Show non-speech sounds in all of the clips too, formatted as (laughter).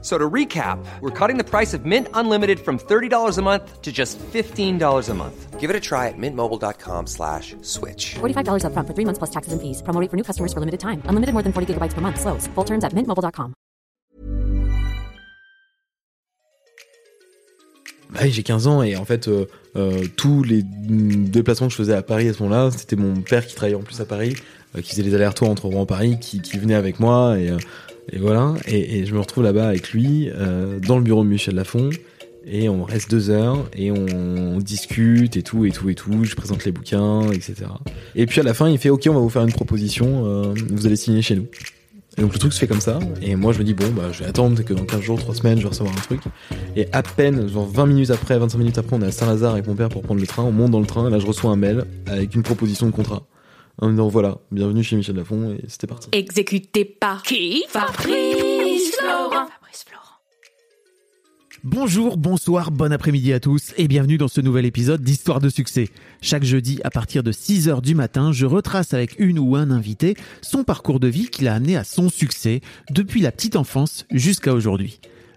So to recap, we're cutting the price of Mint Unlimited from $30 a month to just $15 a month. Give it a try at mintmobile.com slash switch. $45 upfront for three months plus taxes and fees. Promo rate for new customers for limited time. Unlimited more than 40 gigabytes per month. Slows. Full terms at mintmobile.com. Bah j'ai 15 ans et en fait, euh, euh, tous les déplacements que je faisais à Paris à ce moment-là, c'était mon père qui travaillait en plus à Paris, euh, qui faisait les allers-retours entre Rouen et Paris, qui, qui venait avec moi et, euh, et voilà. Et, je me retrouve là-bas avec lui, euh, dans le bureau de Michel Lafon. Et on reste deux heures et on discute et tout et tout et tout. Je présente les bouquins, etc. Et puis à la fin, il fait OK, on va vous faire une proposition. euh, vous allez signer chez nous. Et donc le truc se fait comme ça. Et moi je me dis bon bah je vais attendre que dans 15 jours, 3 semaines, je vais recevoir un truc. Et à peine, genre 20 minutes après, 25 minutes après, on est à Saint-Lazare avec mon père pour prendre le train. On monte dans le train. Et là je reçois un mail avec une proposition de contrat. En me disant voilà, bienvenue chez Michel Lafon et c'était parti. Exécuté par qui? Fabrice Florent. Fabrice Florent. Bonjour, bonsoir, bon après-midi à tous et bienvenue dans ce nouvel épisode d'Histoire de succès. Chaque jeudi à partir de 6h du matin, je retrace avec une ou un invité son parcours de vie qui l'a amené à son succès depuis la petite enfance jusqu'à aujourd'hui.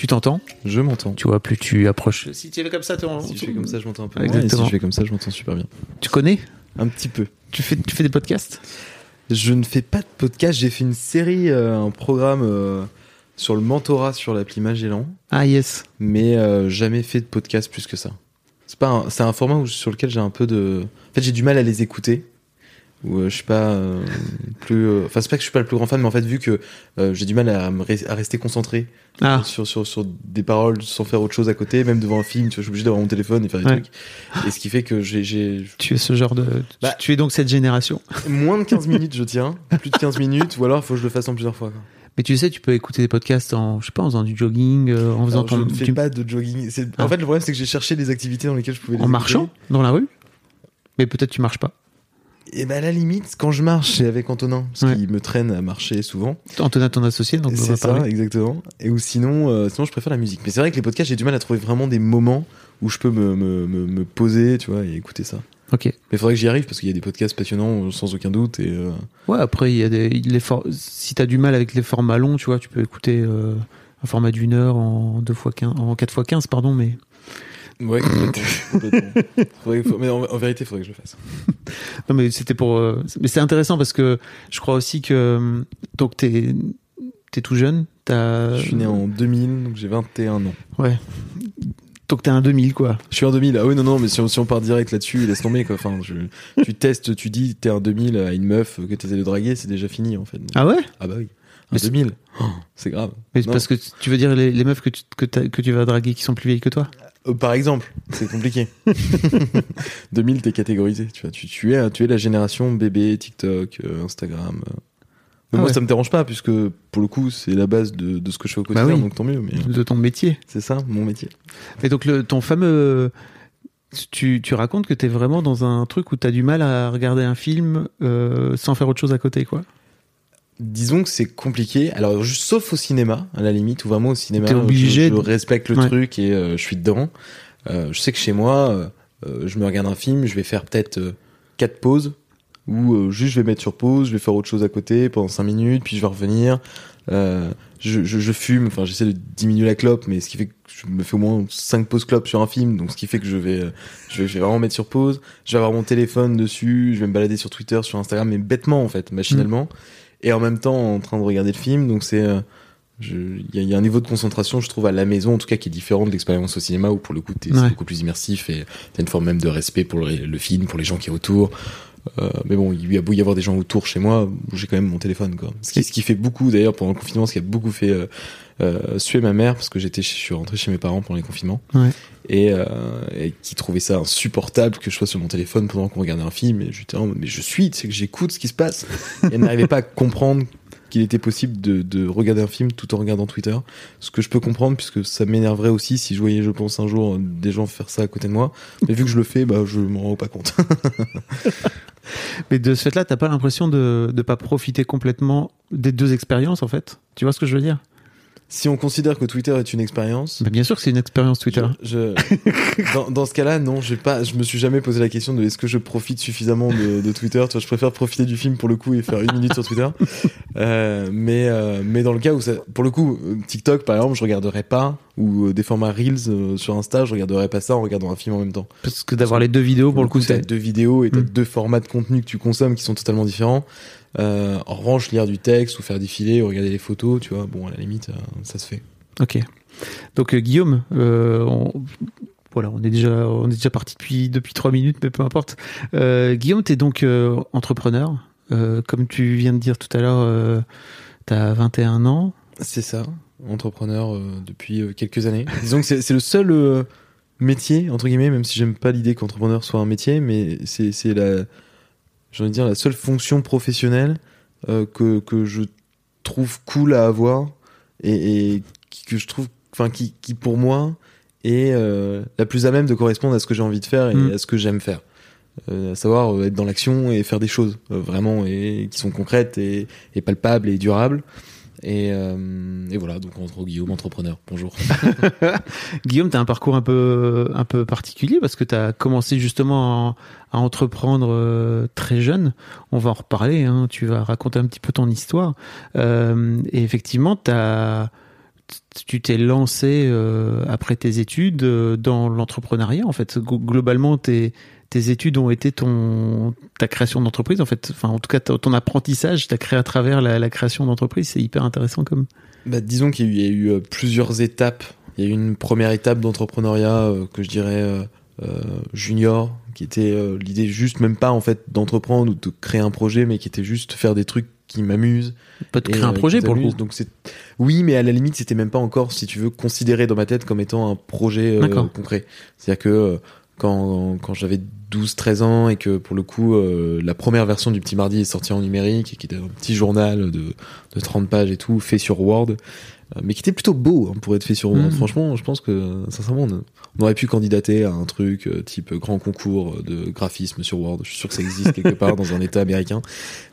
Tu t'entends Je m'entends. Tu vois, plus tu approches. Si tu fais comme ça, tu Si je fais comme ça, je m'entends un peu. Exactement. moins, et si je fais comme ça, je m'entends super bien. Tu connais Un petit peu. tu fais, tu fais des podcasts Je ne fais pas de podcast. J'ai fait une série, euh, un programme euh, sur le mentorat sur l'appli Magellan, Ah yes. mais euh, jamais fait de podcast plus que ça. C'est pas, un- c'est un format où- sur lequel j'ai un peu de. En fait, j'ai du mal à les écouter. Ou euh, je suis pas euh, plus. euh, Enfin, c'est pas que je suis pas le plus grand fan, mais en fait, vu que j'ai du mal à, me re- à rester concentré Ah, sur, sur, sur des paroles sans faire autre chose à côté, même devant un film, tu vois, je suis obligé d'avoir mon téléphone et faire des Ouais. trucs. Et ce qui fait que j'ai- tu es ce genre de. Bah- tu es donc cette génération. moins de 15 (laughs) minutes, je tiens. Plus de 15 minutes, ou alors il faut que je le fasse en plusieurs fois. quoi. Mais tu sais, tu peux écouter des podcasts en, je sais pas, en faisant du jogging, euh, en faisant Alors, je ton, ne fais tu- pas de jogging. C'est- Ah. En fait, le problème, c'est que j'ai cherché des activités dans lesquelles je pouvais les en écouter. marchant dans la rue? Mais peut-être tu marches pas. Et ben à la limite, quand je marche, c'est avec Antonin, parce Ouais. qu'il me traîne à marcher souvent. Antonin, ton associé, donc on va C'est ça, parler. exactement. Et ou sinon, euh, sinon je préfère la musique. Mais c'est vrai que les podcasts, j'ai du mal à trouver vraiment des moments où je peux me, me, me, me poser, tu vois, et écouter ça. Ok. Mais il faudrait que j'y arrive parce qu'il y a des podcasts passionnants sans aucun doute. Et euh, Ouais, après, il y a des, les for- si t'as du mal avec les formats longs, tu vois, tu peux écouter euh, un format d'une heure en deux fois 15, en 4 fois 15, pardon, mais ouais, (coughs) complètement. complètement. Mais en, en vérité, il faudrait que je le fasse. (laughs) non, mais c'était pour, euh, mais c'est intéressant parce que je crois aussi que, euh, donc t'es, t'es tout jeune, t'as, Je suis né en 2000, donc j'ai 21 ans. ouais, donc t'es un 2000 quoi. Je suis en 2000. Ah oui, non, non, mais si on, si on part direct là-dessus, laisse tomber, quoi. Enfin, je, tu testes, tu dis t'es un 2000 à une meuf que t'essaies de draguer, c'est déjà fini, en fait. Ah ouais? Ah bah oui. Un Mais c'est- 2000. Oh, c'est grave. Mais Non. parce que tu veux dire les, les meufs que tu, que, t'as- que tu vas draguer qui sont plus vieilles que toi? Euh, par exemple, c'est compliqué. (laughs) 2000, t'es catégorisé. Tu vois, tu, tu es, tu es la génération bébé, TikTok, euh, Instagram. euh. Mais Ah moi, ouais. ça me dérange pas, puisque pour le coup, c'est la base de, de ce que je fais au quotidien, oui. donc tant mieux. Mais euh, De ton métier. c'est ça, mon métier. Et donc le, ton fameux, tu, tu racontes que t'es vraiment dans un truc où t'as du mal à regarder un film euh, sans faire autre chose à côté, quoi? Disons que c'est compliqué. Alors, juste, sauf au cinéma, à la limite, ou vraiment au cinéma, T'es obligé je, respecte le Ouais. truc et euh, je suis dedans. Euh, je sais que chez moi, euh, euh, je me regarde un film, je vais faire peut-être euh, quatre pauses, ou euh, juste je vais mettre sur pause, je vais faire autre chose à côté pendant cinq minutes, puis je vais revenir. Euh, je, je, je fume, enfin j'essaie de diminuer la clope, mais ce qui fait que je me fais au moins cinq pauses clopes sur un film, donc ce qui fait que je vais, je vais, je vais vraiment mettre sur pause. Je vais avoir mon téléphone dessus, je vais me balader sur Twitter, sur Instagram, mais bêtement en fait, machinalement, et en même temps en train de regarder le film, donc c'est euh, il y, y a un niveau de concentration, je trouve, à la maison, en tout cas, qui est différent de l'expérience au cinéma, où pour le coup, t'es c'est Ouais. beaucoup plus immersif et t'as une forme même de respect pour le, le film, pour les gens qui est autour. Euh, mais bon, il y a beau y avoir des gens autour chez moi, j'ai quand même mon téléphone, quoi. Ce qui, ce qui fait beaucoup, d'ailleurs, pendant le confinement, ce qui a beaucoup fait euh, euh, suer ma mère, parce que j'étais, je suis rentré chez mes parents pendant les confinements, Ouais. et, et qui trouvait ça insupportable que je sois sur mon téléphone pendant qu'on regardait un film. Et j'étais, en mode, mais je suis, c'est que j'écoute ce qui se passe. Et elle n'arrivait pas à comprendre qu'il était possible de, de regarder un film tout en regardant Twitter. Ce que je peux comprendre, puisque ça m'énerverait aussi si je voyais, je pense, un jour des gens faire ça à côté de moi. Mais vu que je le fais, bah, je m'en rends pas compte. (laughs) Mais de ce fait-là, t'as pas l'impression de ne pas profiter complètement des deux expériences, en fait? Tu vois ce que je veux dire? Si on considère que Twitter est une expérience, Bah, Bien sûr que c'est une expérience Twitter. Je, je- (laughs) dans, dans ce cas-là, non, j'ai pas, je me suis jamais posé la question de est-ce que je profite suffisamment de, de Twitter. Tu vois, je préfère profiter du film pour le coup et faire une minute sur Twitter. (laughs) Euh, mais, euh, mais dans le cas où ça, pour le coup, TikTok par exemple, je regarderais pas ou euh, des formats Reels euh, sur Insta, je regarderais pas ça en regardant un film en même temps. Parce que d'avoir les deux vidéos, pour le coup, t'as c'est. deux vidéos et t'as Mm. deux formats de contenu que tu consommes qui sont totalement différents. Euh, en revanche, lire du texte ou faire défiler ou regarder les photos, tu vois, bon, à la limite, euh, ça se fait. Ok. Donc, euh, Guillaume, euh, on... Voilà, on est déjà, on est déjà parti depuis depuis trois minutes, mais peu importe. Guillaume, t'es donc euh, entrepreneur, comme tu viens de dire tout à l'heure. Euh, T'as 21 ans. C'est ça, entrepreneur depuis quelques années. (laughs) Disons que c'est le seul métier, entre guillemets, même si j'aime pas l'idée qu'entrepreneur soit un métier, mais c'est la, j'ai envie de dire, la seule fonction professionnelle euh, que, que je trouve cool à avoir et, que je trouve, enfin, qui, qui pour moi est euh, la plus à même de correspondre à ce que j'ai envie de faire et Mm. à ce que j'aime faire. Euh, à savoir euh, être dans l'action et faire des choses euh, vraiment et qui sont concrètes et, et palpables et durables. Et, euh, et voilà, donc entre Guillaume, entrepreneur. Bonjour. (laughs) Guillaume, tu as un parcours un peu, un peu particulier parce que tu as commencé justement à, entreprendre euh, très jeune. On va en reparler, hein, tu vas raconter un petit peu ton histoire. Euh, et effectivement, tu t'es lancé après tes études dans l'entrepreneuriat. En fait, globalement, tes, tes études ont été ton, ta création d'entreprise. En fait, enfin, en tout cas, ton apprentissage, t'as créé à travers la, la création d'entreprise. C'est hyper intéressant comme. Bah, disons qu'il y a eu, euh, plusieurs étapes. Il y a eu une première étape d'entrepreneuriat euh, que je dirais euh, euh, junior, qui était l'idée juste même pas en fait d'entreprendre ou de créer un projet, mais qui était juste faire des trucs qui m'amusent. Pas de créer un projet pour le coup. Donc c'est oui, mais à la limite c'était même pas encore, si tu veux, considéré dans ma tête comme étant un projet euh, D'accord. concret. C'est-à-dire que quand quand j'avais 12-13 ans et que pour le coup euh, la première version du Petit Mardi est sortie en numérique et qui était un petit journal de de 30 pages et tout fait sur Word euh, mais qui était plutôt beau hein, pour être fait sur Word. Mhm. Franchement, je pense que sincèrement, on, on aurait pu candidater à un truc euh, type grand concours de graphisme sur Word. Je suis sûr que ça existe quelque part dans un état américain.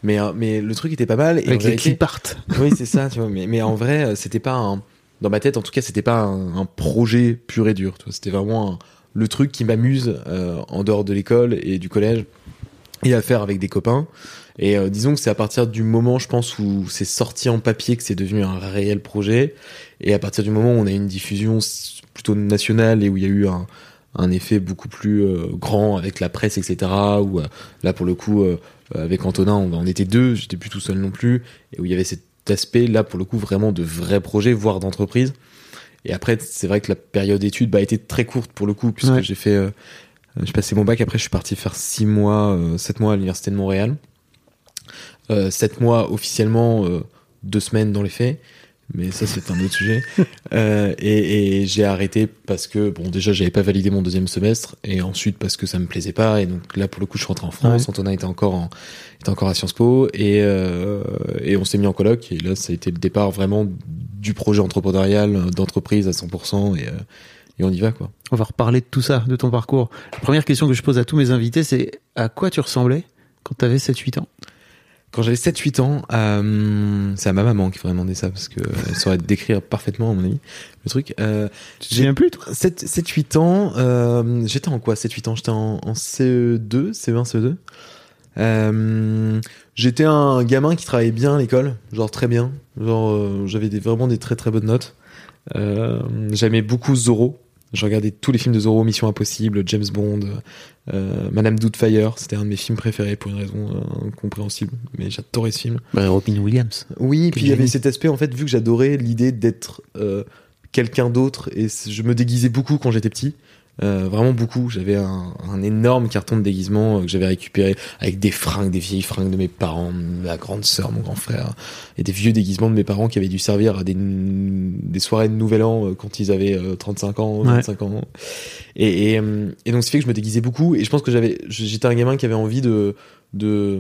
Mais euh, mais le truc était pas mal. Et Avec les art. oui, c'est ça, tu vois. Mais, mais en vrai, euh, c'était pas un. Dans ma tête, en tout cas, c'était pas un, un projet pur et dur. C'était vraiment un- le truc qui m'amuse euh, en dehors de l'école et du collège et à faire avec des copains. Et euh, disons que c'est à partir du moment, je pense, où c'est sorti en papier que c'est devenu un réel projet. Et à partir du moment où on a une diffusion plutôt nationale et où il y a eu un, effet beaucoup plus euh, grand avec la presse, etc. Euh, là, pour le coup, avec Antonin, on, on était deux, j'étais plus tout seul non plus. Et où il y avait cet aspect, là, pour le coup, vraiment de vrai projet, voire d'entreprise. Et après, c'est vrai que la période d'études bah, a été très courte pour le coup, puisque Ouais. j'ai fait, euh, j'ai passé mon bac. Après, je suis parti faire six mois, euh, sept mois à l'université de Montréal. Euh, sept mois officiellement, euh, deux semaines dans les faits. Mais ça, c'est un autre sujet. (laughs) Euh, et et j'ai arrêté parce que, bon, déjà, j'avais pas validé mon deuxième semestre. Et ensuite, parce que ça me plaisait pas. Et donc là, pour le coup, je suis rentré en France. Ouais. Antonin était encore en, était encore à Sciences Po. Et, euh, et on s'est mis en coloc. Et là, ça a été le départ vraiment du projet entrepreneurial, euh, d'entreprise à 100%. Et, euh, et on y va, quoi. On va reparler de tout ça, de ton parcours. La première question que je pose à tous mes invités, c'est à quoi tu ressemblais quand tu avais 7-8 ans? Quand j'avais 7-8 ans, euh, c'est à ma maman qu'il faudrait demander ça parce que elle saurait décrire parfaitement, à mon avis, le truc. Euh, Tu te souviens plus, toi 7-8 ans, euh, j'étais en quoi 7-8 ans? J'étais en, en E CE2, CE1, CE2. Euh, j'étais un gamin qui travaillait bien à l'école, genre très bien. Genre, euh, j'avais des, vraiment des très très bonnes notes. J'aimais beaucoup Zorro. Je regardais tous les films de Zorro, Mission Impossible, James Bond, euh, Madame Doubtfire. C'était un de mes films préférés pour une raison euh, incompréhensible, mais j'adorais ce film. Bah, Robin Williams. Oui, puis il y avait cet aspect, en fait, vu que j'adorais l'idée d'être euh, quelqu'un d'autre, et je me déguisais beaucoup quand j'étais petit. Euh, vraiment beaucoup. J'avais un, un énorme carton de déguisement euh, que j'avais récupéré avec des fringues, des vieilles fringues de mes parents, ma grande sœur, mon grand frère, et des vieux déguisements de mes parents qui avaient dû servir à des, des soirées de Nouvel An euh, quand ils avaient euh, 35 ans, Ouais. 25 ans. Et, et, et donc, ce fait que je me déguisais beaucoup. Et je pense que j'avais, j'étais un gamin qui avait envie de, de,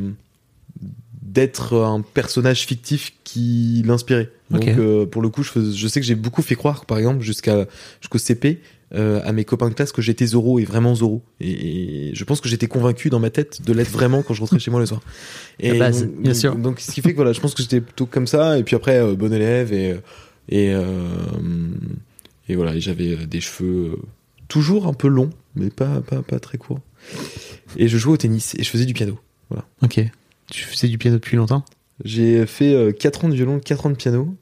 d'être un personnage fictif qui l'inspirait. Donc euh, pour le coup, je, fais- je sais que j'ai beaucoup fait croire, par exemple, jusqu'à jusqu'au CP, euh, à mes copains de classe que j'étais Zoro et vraiment Zoro. Et, et je pense que j'étais convaincu dans ma tête de l'être vraiment quand je rentrais chez moi le soir. (laughs) Et La base, donc, bien sûr. Donc ce qui fait que voilà, je pense que j'étais plutôt comme ça. Et puis après, euh, bon élève et et euh, et voilà, j'avais des cheveux toujours un peu longs, mais pas pas pas très courts. Et je jouais au tennis et je faisais du piano. Ok. Tu faisais du piano depuis longtemps? J'ai fait 4 ans de violon, 4 ans de piano.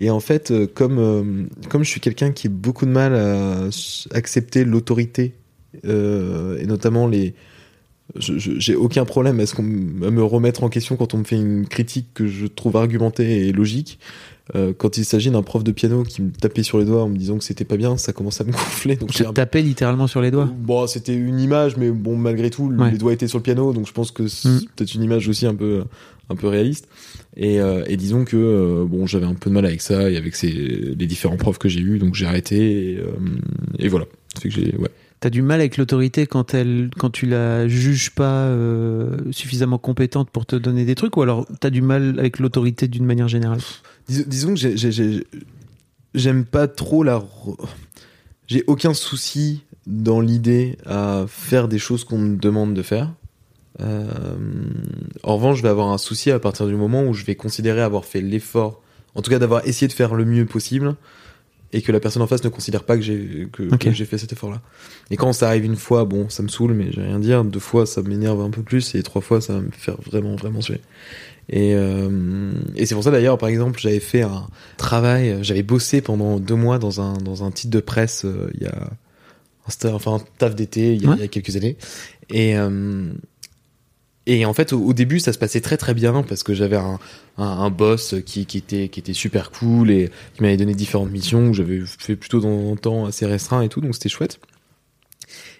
Et en fait, euh, comme, euh, comme je suis quelqu'un qui a beaucoup de mal à accepter l'autorité, euh, et notamment les. J'ai aucun problème à, ce qu'on me remettre en question quand on me fait une critique que je trouve argumentée et logique. Euh, quand il s'agit d'un prof de piano qui me tapait sur les doigts en me disant que c'était pas bien, ça commence à me (laughs) gonfler. Donc Je un tapais littéralement sur les doigts? Bon, c'était une image, mais bon, malgré tout, Ouais. les doigts étaient sur le piano, donc je pense que c'est Mm. peut-être une image aussi un peu, un peu réaliste. Et, euh, et disons que euh, bon, j'avais un peu de mal avec ça et avec ces, les différents profs que j'ai eus, donc j'ai arrêté. Et, euh, et voilà. Fait que j'ai, ouais. T'as du mal avec l'autorité quand elle, quand tu la juges pas euh, suffisamment compétente pour te donner des trucs, ou alors t'as du mal avec l'autorité d'une manière générale? Dis- disons que j'ai- j'ai- j'ai- j'aime pas trop la. re- J'ai aucun souci dans l'idée à faire des choses qu'on me demande de faire. Euh, en revanche, je vais avoir un souci à partir du moment où je vais considérer avoir fait l'effort, en tout cas d'avoir essayé de faire le mieux possible, et que la personne en face ne considère pas que j'ai que, j'ai fait cet effort-là. Et quand ça arrive une fois, bon, ça me saoule, mais j'ai rien à dire. Deux fois, ça m'énerve un peu plus, et trois fois, ça va me faire vraiment, vraiment suer. Et, euh, et c'est pour ça d'ailleurs, par exemple, j'avais fait un travail, j'avais bossé pendant deux mois dans un, dans un titre de presse euh, il y a un, enfin, un taf d'été il, y a- Ouais. il y a quelques années. Et, et en fait, au, début, ça se passait très très bien parce que j'avais un, un, un boss qui, qui, était, qui était super cool et qui m'avait donné différentes missions que j'avais fait plutôt dans un temps assez restreint et tout, donc c'était chouette.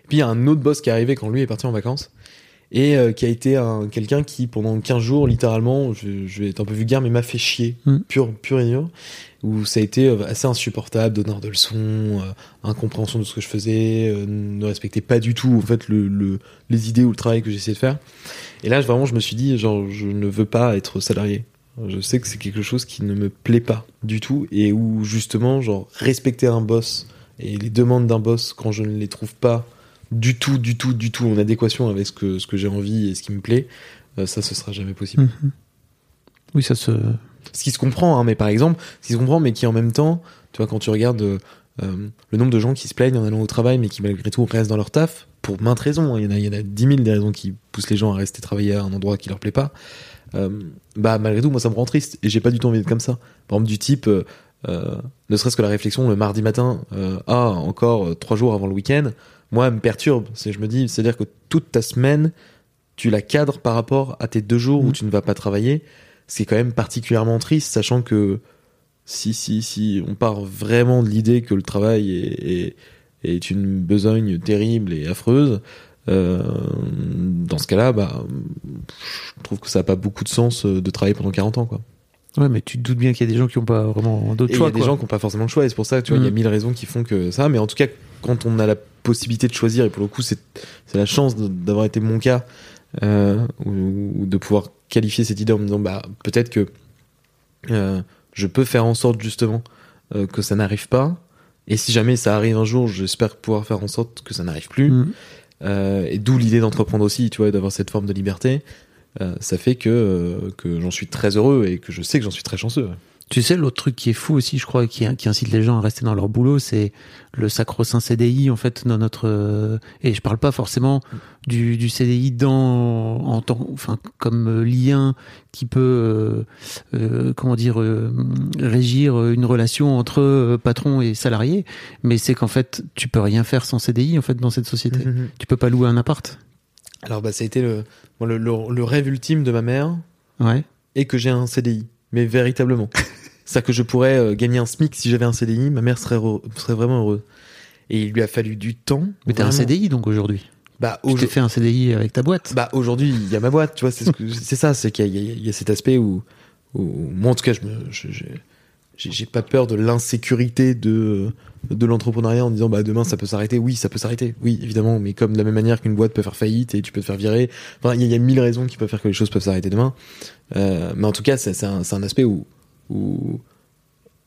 Puis il y a un autre boss qui est arrivé quand lui est parti en vacances et euh, qui a été un, quelqu'un qui pendant 15 jours littéralement je, je vais être un peu vulgaire mais m'a fait chier. Mm. pur pur et dur. Où ça a été euh, assez insupportable donneur de leçons euh, incompréhension de ce que je faisais euh, ne respectait pas du tout en fait le, le- les idées ou le travail que j'essayais de faire. Et là vraiment je me suis dit genre je ne veux pas être salarié. Je sais que c'est quelque chose qui ne me plaît pas du tout et où justement genre respecter un boss et les demandes d'un boss quand je ne les trouve pas du tout, du tout, du tout en adéquation avec ce que, ce que j'ai envie et ce qui me plaît, euh, ça, ce sera jamais possible. Mhm. Oui, ça se. Ce qui se comprend, hein, mais par exemple, ce qui se comprend, mais qui en même temps, tu vois, quand tu regardes euh, le nombre de gens qui se plaignent en allant au travail, mais qui malgré tout restent dans leur taf, pour maintes raisons, hein, il y en a, il y en a 10 000 des raisons qui poussent les gens à rester travailler à un endroit qui leur plaît pas, euh, bah malgré tout, moi ça me rend triste, et j'ai pas du tout envie d'être comme ça. Par exemple, du type, ne serait-ce que la réflexion le mardi matin, ah, encore trois jours avant le week-end, moi, elle me perturbe. C'est, je me dis, c'est-à-dire que toute ta semaine, tu la cadres par rapport à tes deux jours où Mhm. tu ne vas pas travailler. C'est quand même particulièrement triste, sachant que si, si, si on part vraiment de l'idée que le travail est, est, est une besogne terrible et affreuse, euh, dans ce cas-là, bah, je trouve que ça n'a pas beaucoup de sens euh, de travailler pendant 40 ans, quoi. Ouais, mais tu te doutes bien qu'il y a des gens qui n'ont pas vraiment d'autres il y choix. a des gens qui n'ont pas forcément le choix, et c'est pour ça, tu vois, il y a Mm. mille raisons qui font que ça, mais en tout cas, quand on a la possibilité de choisir, et pour le coup, c'est la chance d'avoir été mon cas, euh, ou, ou de pouvoir qualifier cette idée en me disant, bah, peut-être que euh, je peux faire en sorte, justement, euh, que ça n'arrive pas, et si jamais ça arrive un jour, j'espère pouvoir faire en sorte que ça n'arrive plus, euh, et d'où l'idée d'entreprendre aussi, tu vois, et d'avoir cette forme de liberté, ça fait que, que j'en suis très heureux, et que je sais que j'en suis très chanceux. Tu sais, l'autre truc qui est fou aussi, je crois, qui, qui incite les gens à rester dans leur boulot, c'est le sacro-saint CDI, en fait, dans notre. euh, et je parle pas forcément du, du CDI dans, en tant, enfin, comme lien qui peut, euh, euh, comment dire, euh, régir une relation entre patron et salarié, mais c'est qu'en fait, tu peux rien faire sans CDI, en fait, dans cette société. Mhm. Tu peux pas louer un appart. Alors bah ça a été le, moi, le, le- le rêve ultime de ma mère Ouais. et que j'ai un CDI, mais véritablement. (laughs) C'est-à-dire que je pourrais euh, gagner un SMIC si j'avais un CDI, ma mère serait, heureux- serait vraiment heureuse. Et il lui a fallu du temps. Mais t'es un. CDI donc aujourd'hui. Bah, Tu t'es fait un CDI avec ta boîte. bah aujourd'hui, il y a ma boîte, tu vois, c'est ce ça, c'est qu'il y, a- y cet aspect où, où moi en tout cas, je j'ai pas peur de l'insécurité de de l'entrepreneuriat en disant bah demain ça peut s'arrêter. Oui, ça peut s'arrêter, oui évidemment, mais comme de la même manière qu'une boîte peut faire faillite et tu peux te faire virer. Enfin, il y, a- il y a mille raisons qui peuvent faire que les choses peuvent s'arrêter demain. Euh, mais en tout cas, c'est un, c'est un aspect où où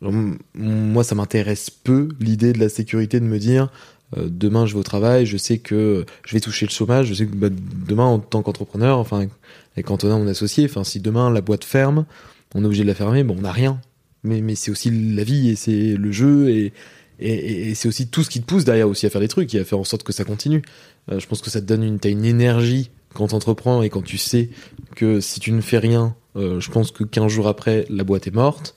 m- moi ça m'intéresse peu l'idée de la sécurité de me dire euh, demain je vais au travail, je sais que je vais toucher le chômage, je sais que bah, demain en tant qu'entrepreneur, enfin avec Antonin mon associé, enfin si demain la boîte ferme, on est obligé de la fermer, bon on n'a rien. Mais, mais c'est aussi la vie et c'est le jeu et, et, c'est aussi tout ce qui te pousse derrière aussi à faire des trucs et à faire en sorte que ça continue. Euh, je pense que ça te donne une, t'as une énergie quand t'entreprends et quand tu sais que si tu ne fais rien, euh, je pense que 15 jours après la boîte est morte.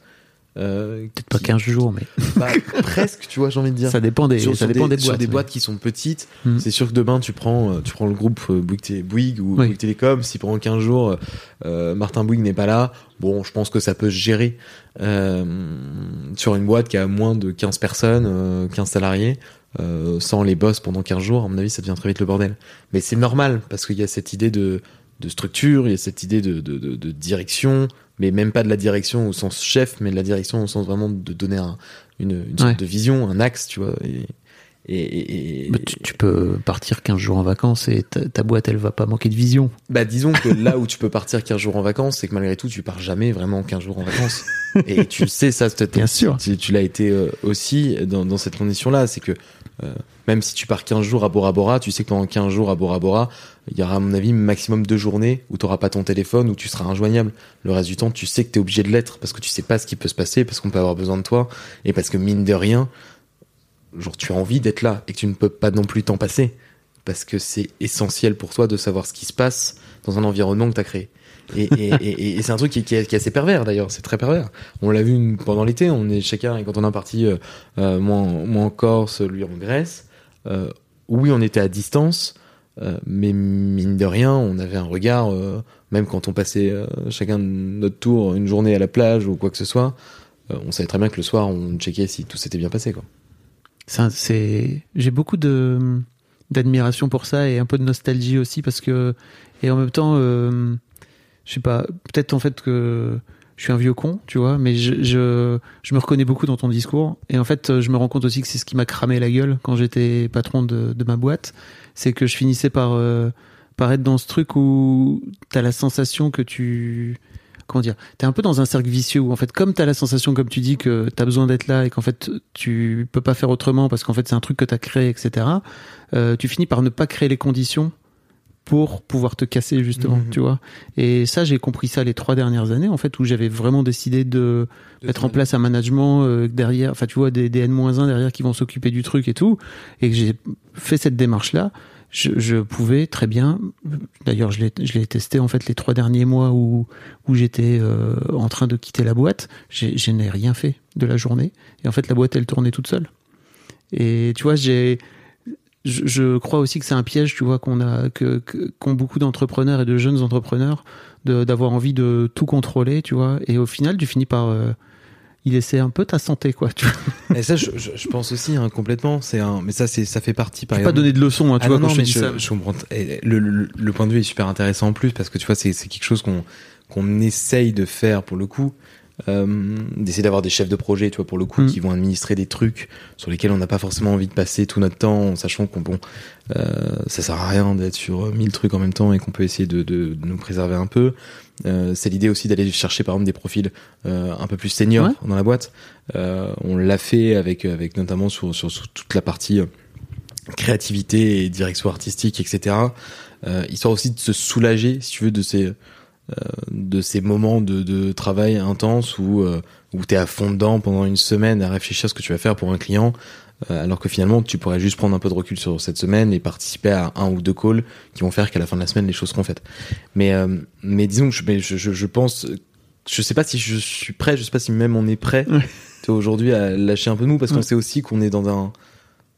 Euh, Peut-être pas qui- 15 jours, mais (laughs) bah, presque, tu vois, j'ai envie de dire ça dépend des, sur, ça sur dépend des, des, sur boîtes. des mais- boîtes qui sont petites, Mhm. c'est sûr que demain tu prends euh, tu prends le groupe euh, Bouygues, ou Oui. Bouygues Télécom, si pendant 15 jours euh, Martin Bouygues n'est pas là, bon, je pense que ça peut se gérer euh, sur une boîte qui a moins de 15 personnes, euh, 15 salariés, sans les boss pendant 15 jours, à mon avis, ça devient très vite le bordel. Mais c'est normal parce qu'il y a cette idée de de structure, il y a cette idée de, de, de, de direction, mais même pas de la direction au sens chef, mais de la direction au sens vraiment de donner un, une, une sorte Ouais. de vision, un axe, tu vois. Et, et, et- Mais tu, tu peux partir 15 jours en vacances et ta, ta boîte, elle va pas manquer de vision. bah disons que là où tu peux partir 15 jours en vacances, c'est que malgré tout, tu pars jamais vraiment 15 jours en vacances. et tu le sais, ça, Bien sûr. Tu, tu l'as été euh, aussi dans, dans cette condition-là, c'est que euh, même si tu pars 15 jours à Bora Bora, tu sais que pendant 15 jours à Bora Bora, il y aura à mon avis maximum deux journées où tu n'auras pas ton téléphone, où tu seras injoignable. Le reste du temps, tu sais que tu es obligé de l'être parce que tu sais pas ce qui peut se passer, parce qu'on peut avoir besoin de toi, et parce que mine de rien, genre tu as envie d'être là et que tu ne peux pas non plus t'en passer parce que c'est essentiel pour toi de savoir ce qui se passe dans un environnement que tu as créé. Et, et, et, et c'est un truc qui, qui est, qui est assez pervers d'ailleurs, c'est très pervers. On l'a vu pendant l'été, on est chacun, et quand on est parti, euh, euh, moi, en- moi en Corse, lui en Grèce, euh, oui on était à distance, euh, mais mine de rien, on avait un regard, euh, même quand on passait euh, chacun notre tour une journée à la plage ou quoi que ce soit, euh, on savait très bien que le soir on checkait si tout s'était bien passé. Quoi. Ça, c'est, j'ai beaucoup de d'admiration pour ça et un peu de nostalgie aussi parce que et en même temps, euh, je sais pas, peut-être en fait que je suis un vieux con, tu vois, mais je, je je me reconnais beaucoup dans ton discours et en fait, je me rends compte aussi que c'est ce qui m'a cramé la gueule quand j'étais patron de de ma boîte, c'est que je finissais par euh, par être dans ce truc où t'as la sensation que tu comment dire, t'es un peu dans un cercle vicieux où en fait, comme t'as la sensation, comme tu dis, que t'as besoin d'être là et qu'en fait tu peux pas faire autrement parce qu'en fait c'est un truc que t'as créé, etc. euh, tu finis par ne pas créer les conditions pour pouvoir te casser justement, Mhm. tu vois. Et ça, j'ai compris ça les trois dernières années en fait où j'avais vraiment décidé de mettre en place un management euh, derrière, enfin tu vois des, des N-1 derrière qui vont s'occuper du truc et tout, et que j'ai fait cette démarche là. Je, je pouvais très bien, d'ailleurs je l'ai testé en fait les trois derniers mois où où j'étais euh, en train de quitter la boîte, je n'ai rien fait de la journée et en fait la boîte elle tournait toute seule. Et tu vois j'ai je, je crois aussi que c'est un piège, tu vois, qu'on a, que, qu'ont beaucoup d'entrepreneurs et de jeunes entrepreneurs, de, d'avoir envie de tout contrôler, tu vois, et au final, tu finis par euh, y laisser un peu ta santé, quoi. Tu vois. (laughs) Et ça, je, je, je pense aussi hein, complètement. C'est un, mais ça, c'est, ça fait partie. Par Je vais pas exemple- donner de leçons, hein, tu Ah vois, non, quand non, je mais dis je, ça. je comprends. Le, le, le point de vue est super intéressant en plus parce que tu vois, c'est, c'est quelque chose qu'on, qu'on essaye de faire pour le coup. Euh, d'essayer d'avoir des chefs de projet, tu vois, pour le coup, Mm. qui vont administrer des trucs sur lesquels on n'a pas forcément envie de passer tout notre temps, en sachant qu'on bon, euh, ça sert à rien d'être sur mille trucs en même temps et qu'on peut essayer de, de, de nous préserver un peu. Euh, c'est l'idée aussi d'aller chercher par exemple des profils euh, un peu plus seniors Ouais. dans la boîte. Euh, on l'a fait avec avec notamment sur sur, sur toute la partie créativité et direction artistique, etc. Euh, histoire aussi de se soulager, si tu veux, de ces de ces moments de, de travail intense où euh, où t'es à fond dedans pendant une semaine à réfléchir à ce que tu vas faire pour un client, euh, alors que finalement tu pourrais juste prendre un peu de recul sur cette semaine et participer à un ou deux calls qui vont faire qu'à la fin de la semaine les choses seront faites. Mais euh, mais disons que je, mais je, je, je pense, je sais pas si je suis prêt, je sais pas si même on est prêt tu aujourd'hui à lâcher un peu nous parce qu'on Ouais. sait aussi qu'on est dans un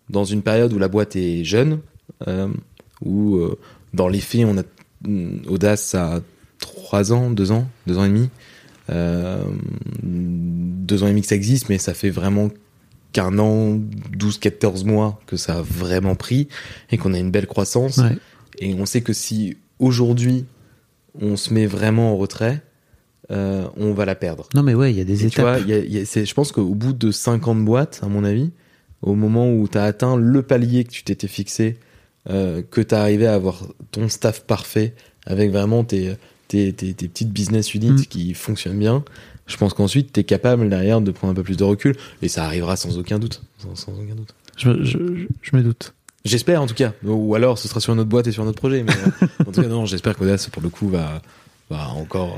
dans une période où la boîte est jeune, euh, où euh, dans les faits on a Audace à trois ans, deux ans, deux ans et demi, euh, deux ans et demi que ça existe, mais ça fait vraiment qu'un an, 12, 14 mois que ça a vraiment pris et qu'on a une belle croissance. Ouais. Et on sait que si aujourd'hui on se met vraiment en retrait, euh, on va la perdre. Non, mais ouais, il y a des Et tu vois, étapes. y a- y a- je pense qu'au bout de 50 boîtes, à mon avis, au moment où tu as atteint le palier que tu t'étais fixé, euh, que tu as arrivé à avoir ton staff parfait, avec vraiment tes, tes, tes, tes petites business units Mm. qui fonctionnent bien, je pense qu'ensuite tu es capable derrière de prendre un peu plus de recul, et ça arrivera sans aucun doute. Sans, sans aucun doute. Je, je, je- me doute. J'espère en tout cas. Ou alors ce sera sur une autre boîte et sur un autre projet. Mais euh, (laughs) en tout cas, non, j'espère qu'Audace pour le coup va, va encore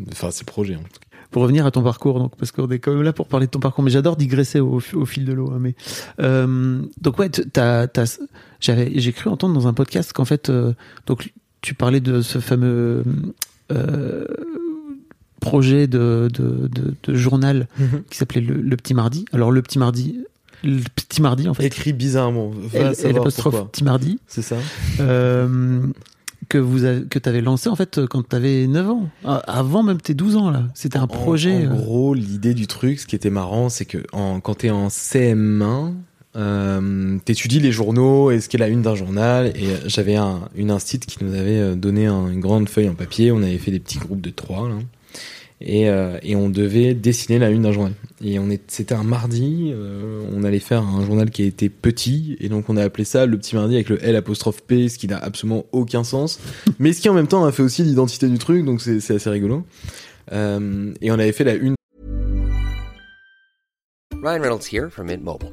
euh, faire ses projets. en tout cas. Pour revenir à ton parcours, donc parce qu'on est quand même là pour parler de ton parcours, mais j'adore digresser au, au fil de l'eau. hein, mais euh, donc ouais, t'as, t'as, j'avais, j'ai cru entendre dans un podcast qu'en fait, euh, donc tu parlais de ce fameux euh, projet de, de, de, de journal qui s'appelait le, Le Petit Mardi. Alors le Petit Mardi, le Petit Mardi en fait, Écrit bizarrement. Savoir l'apostrophe. Petit Mardi. C'est ça. Euh, que vous avez, que t'avais lancé en fait quand t'avais 9 ans, Ah, avant même tes 12 ans là. C'était un projet. En, euh, gros, l'idée du truc, ce qui était marrant, c'est que en, quand t'es en CM1, euh, t'étudies les journaux et ce qu'est la une d'un journal? Et euh, j'avais un, une instit qui nous avait euh, donné un- une grande feuille en papier. On avait fait des petits groupes de trois. Là. Et, euh, et on devait dessiner la une d'un journal. Et on est, c'était un mardi. euh, on allait faire un journal qui était petit, et donc on a appelé ça le petit mardi avec le L apostrophe P, ce qui n'a absolument aucun sens, (laughs) mais ce qui en même temps a fait aussi l'identité du truc, donc c'est, c'est assez rigolo. Euh, et on avait fait la une Ryan Reynolds here from Mint Mobile.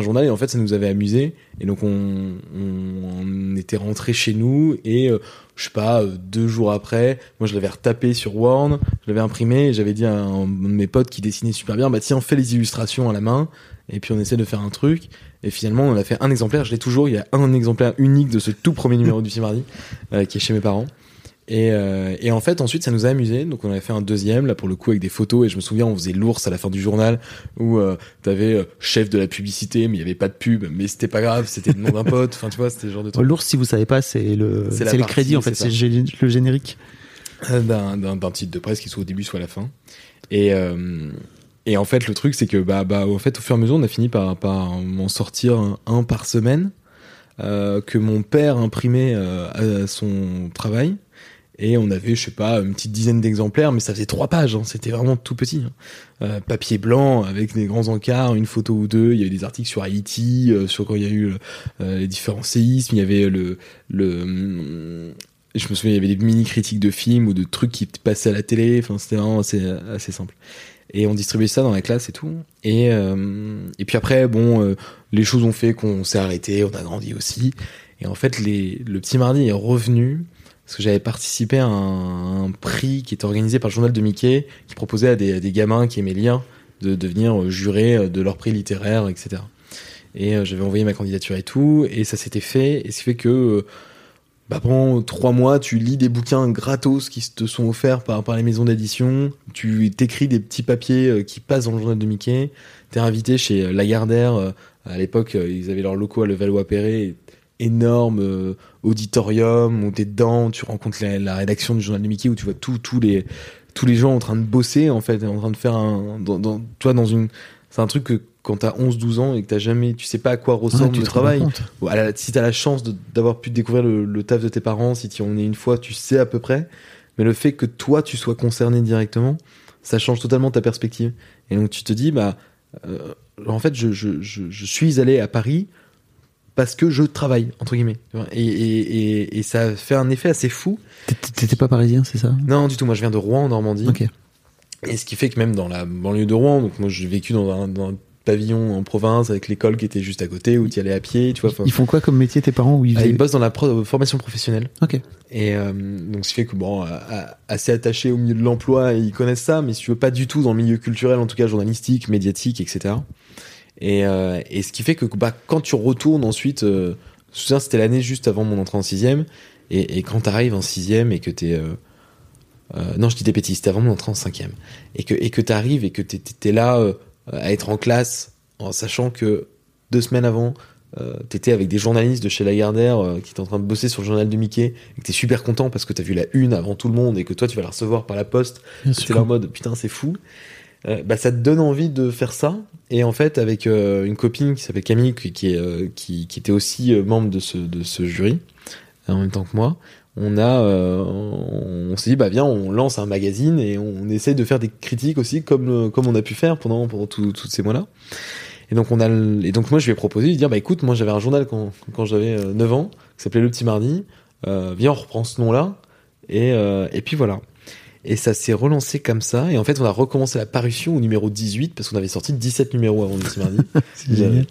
journal et en fait ça nous avait amusé. Et donc on, on, on était rentré chez nous et euh, je sais pas euh, deux jours après moi je l'avais retapé sur Word je l'avais imprimé j'avais dit à un de mes potes qui dessinait super bien bah tiens fais les illustrations à la main. Et puis on essaie de faire un truc. Et finalement on a fait un exemplaire. Je l'ai toujours. Il y a un exemplaire unique de ce tout premier numéro du Mardi euh, qui est chez mes parents et, euh, et en fait, ensuite, ça nous a amusé. Donc, on avait fait un deuxième, là, pour le coup, avec des photos. Et je me souviens, on faisait l'ours à la fin du journal, où euh, t'avais euh, chef de la publicité, mais il y avait pas de pub. Mais c'était pas grave, c'était le nom d'un pote. Enfin, tu vois, c'était genre de truc. L'ours, si vous savez pas, c'est le, C'est le crédit en fait, c'est le générique. Euh, d'un, d'un, d'un titre de presse qui soit au début, soit à la fin. Et, euh, et en fait, le truc, c'est que, bah, bah, au fait, au fur et à mesure, on a fini par, par m'en sortir un, un par semaine, euh, que mon père imprimait euh, à son travail. Et on avait, je sais pas, une petite dizaine d'exemplaires, mais ça faisait trois pages. hein. C'était vraiment tout petit. hein. Euh, papier blanc avec des grands encarts, une photo ou deux. Il y a eu des articles sur Haïti, euh, sur quand il y a eu euh, les différents séismes. Il y avait le, le, hum, je me souviens, il y avait des mini critiques de films ou de trucs qui passaient à la télé. Enfin, c'était vraiment assez, assez simple. Et on distribuait ça dans la classe et tout. Et, et puis après, bon, les choses ont fait qu'on s'est arrêté, on a grandi aussi. Et en fait, les, le petit mardi est revenu parce que j'avais participé à un, prix qui était organisé par le journal de Mickey, qui proposait à des, gamins qui aimaient lire de devenir euh, jurés de leur prix littéraire, etc. Et euh, j'avais envoyé ma candidature et tout, et ça s'était fait, et ce qui fait que euh, bah, pendant trois mois, tu lis des bouquins gratos qui te sont offerts par, par les maisons d'édition, tu t'écris des petits papiers euh, qui passent dans le journal de Mickey, t'es invité chez euh, Lagardère, euh, à l'époque euh, ils avaient leur locaux à Levallois-Perret, énorme euh, auditorium où t'es dedans, tu rencontres la, la rédaction du journal de Mickey où tu vois tous tous les tous les gens en train de bosser en fait, en train de faire un dans, dans toi dans une c'est un truc que quand t'as 11 12 ans et que t'as jamais tu sais pas à quoi ressemble Ouais, tu le travail. si t'as la chance d'avoir pu découvrir le, le taf de tes parents, si tu en es une fois, tu sais à peu près. Mais le fait que toi tu sois concerné directement, ça change totalement ta perspective. Et donc tu te dis bah euh, en fait je, je, je, je suis allé à Paris parce que je travaille entre guillemets. Et, et, et, et ça fait un effet assez fou. T'étais pas parisien, c'est ça? Non du tout. Moi je viens de Rouen en Normandie. Et ce qui fait que même dans la banlieue de Rouen, donc moi j'ai vécu dans un, dans un pavillon en province avec l'école qui était juste à côté où tu allais à pied, tu vois. enfin, Ils font quoi comme métier tes parents où ils ah, faisaient- ils bossent dans la pro- formation professionnelle. Ok. Et euh, donc, ce qui fait que, bon, euh, euh, assez attaché au milieu de l'emploi, ils connaissent ça, mais si tu veux, pas du tout dans le milieu culturel, en tout cas journalistique, médiatique, etc. Et, euh, et ce qui fait que, bah, quand tu retournes ensuite, euh, je me souviens, c'était l'année juste avant mon entrée en sixième, et, et quand t'arrives en sixième et que t'es... Euh, euh, non, je dis des bêtises, c'était avant mon entrée en cinquième. Et que, et que t'arrives et que t'es, là euh, à être en classe, en sachant que deux semaines avant, euh, t'étais avec des journalistes de chez Lagardère euh, qui étaient en train de bosser sur le journal de Mickey et que t'es super content parce que t'as vu la une avant tout le monde et que toi tu vas la recevoir par la poste. T'es là en mode putain c'est fou. Euh, bah ça te donne envie de faire ça. Et en fait avec euh, une copine qui s'appelle Camille qui, euh, était aussi membre de ce, jury euh, en même temps que moi on s'est dit bah viens on lance un magazine et on essaye de faire des critiques aussi comme comme on a pu faire pendant pendant tous ces mois là et donc on a et donc moi je lui ai proposé de dire bah écoute moi j'avais un journal quand quand j'avais euh, 9 ans qui s'appelait le petit mardi. Viens on reprend ce nom là et et puis voilà et ça s'est relancé comme ça. Et en fait on a recommencé la parution au numéro 18 parce qu'on avait sorti 17 numéros avant le petit mardi.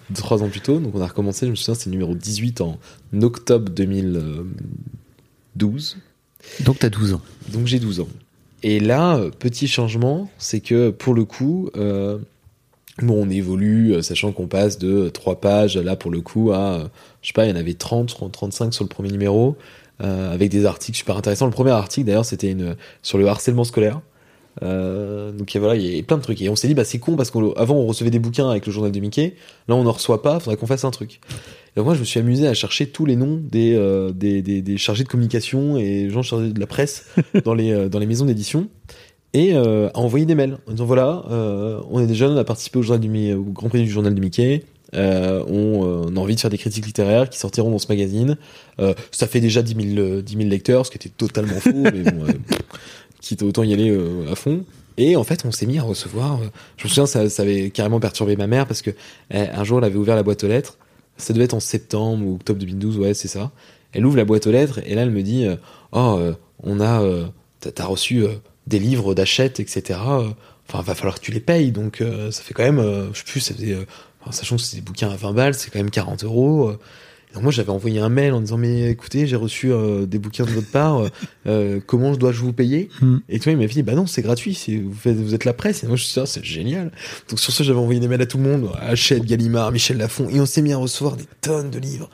(laughs) Trois ans plus tôt. Donc on a recommencé je me souviens c'était le numéro 18 en octobre 2012 Donc t'as 12 ans. donc j'ai 12 ans. Et là, euh, petit changement, c'est que pour le coup, euh, bon, on évolue, euh, sachant qu'on passe de 3 pages, là pour le coup, à, je sais pas, il y en avait 30, 30, 35 sur le premier numéro, avec des articles super intéressants. Le premier article, d'ailleurs, c'était une sur le harcèlement scolaire. Euh, donc voilà, il y a plein de trucs. Et on s'est dit, bah c'est con parce qu'avant on recevait des bouquins avec le journal de Mickey, là on n'en reçoit pas, faudrait qu'on fasse un truc. Et donc moi je me suis amusé à chercher tous les noms des, euh, des, des, des chargés de communication et gens chargés de la presse (laughs) dans les, euh, dans les maisons d'édition et euh, à envoyer des mails en disant voilà, euh, on est des jeunes, on a participé au, journal du, au Grand Prix du journal de Mickey. Euh, on, euh, on a envie de faire des critiques littéraires qui sortiront dans ce magazine. Euh, ça fait déjà 10 000, euh, 10 000 lecteurs, ce qui était totalement faux, (laughs) mais bon, quitte autant y aller à fond. Et en fait, on s'est mis à recevoir. je me souviens, ça, ça avait carrément perturbé ma mère parce que eh, un jour, elle avait ouvert la boîte aux lettres. Ça devait être en septembre ou octobre 2012, ouais, c'est ça. Elle ouvre la boîte aux lettres et là, elle me dit Oh, on a. t'as- reçu des livres d'achète, etc. Enfin, va falloir que tu les payes. Donc, ça fait quand même. je sais plus, ça faisait. Euh, sachant que c'est des bouquins à 20 balles, c'est quand même 40 euros. Euh. Donc moi, j'avais envoyé un mail en disant Mais écoutez, j'ai reçu euh, des bouquins de votre part. euh, euh, comment je dois-je vous payer? Hmm. Et toi, il m'a dit Bah non, c'est gratuit. c'est- Vous, faites, vous êtes la presse. Et moi, je suis Ah, c'est génial. Donc sur ce, j'avais envoyé des mails à tout le monde, à Hachette, Gallimard, Michel Lafon, et on s'est mis à recevoir des tonnes de livres.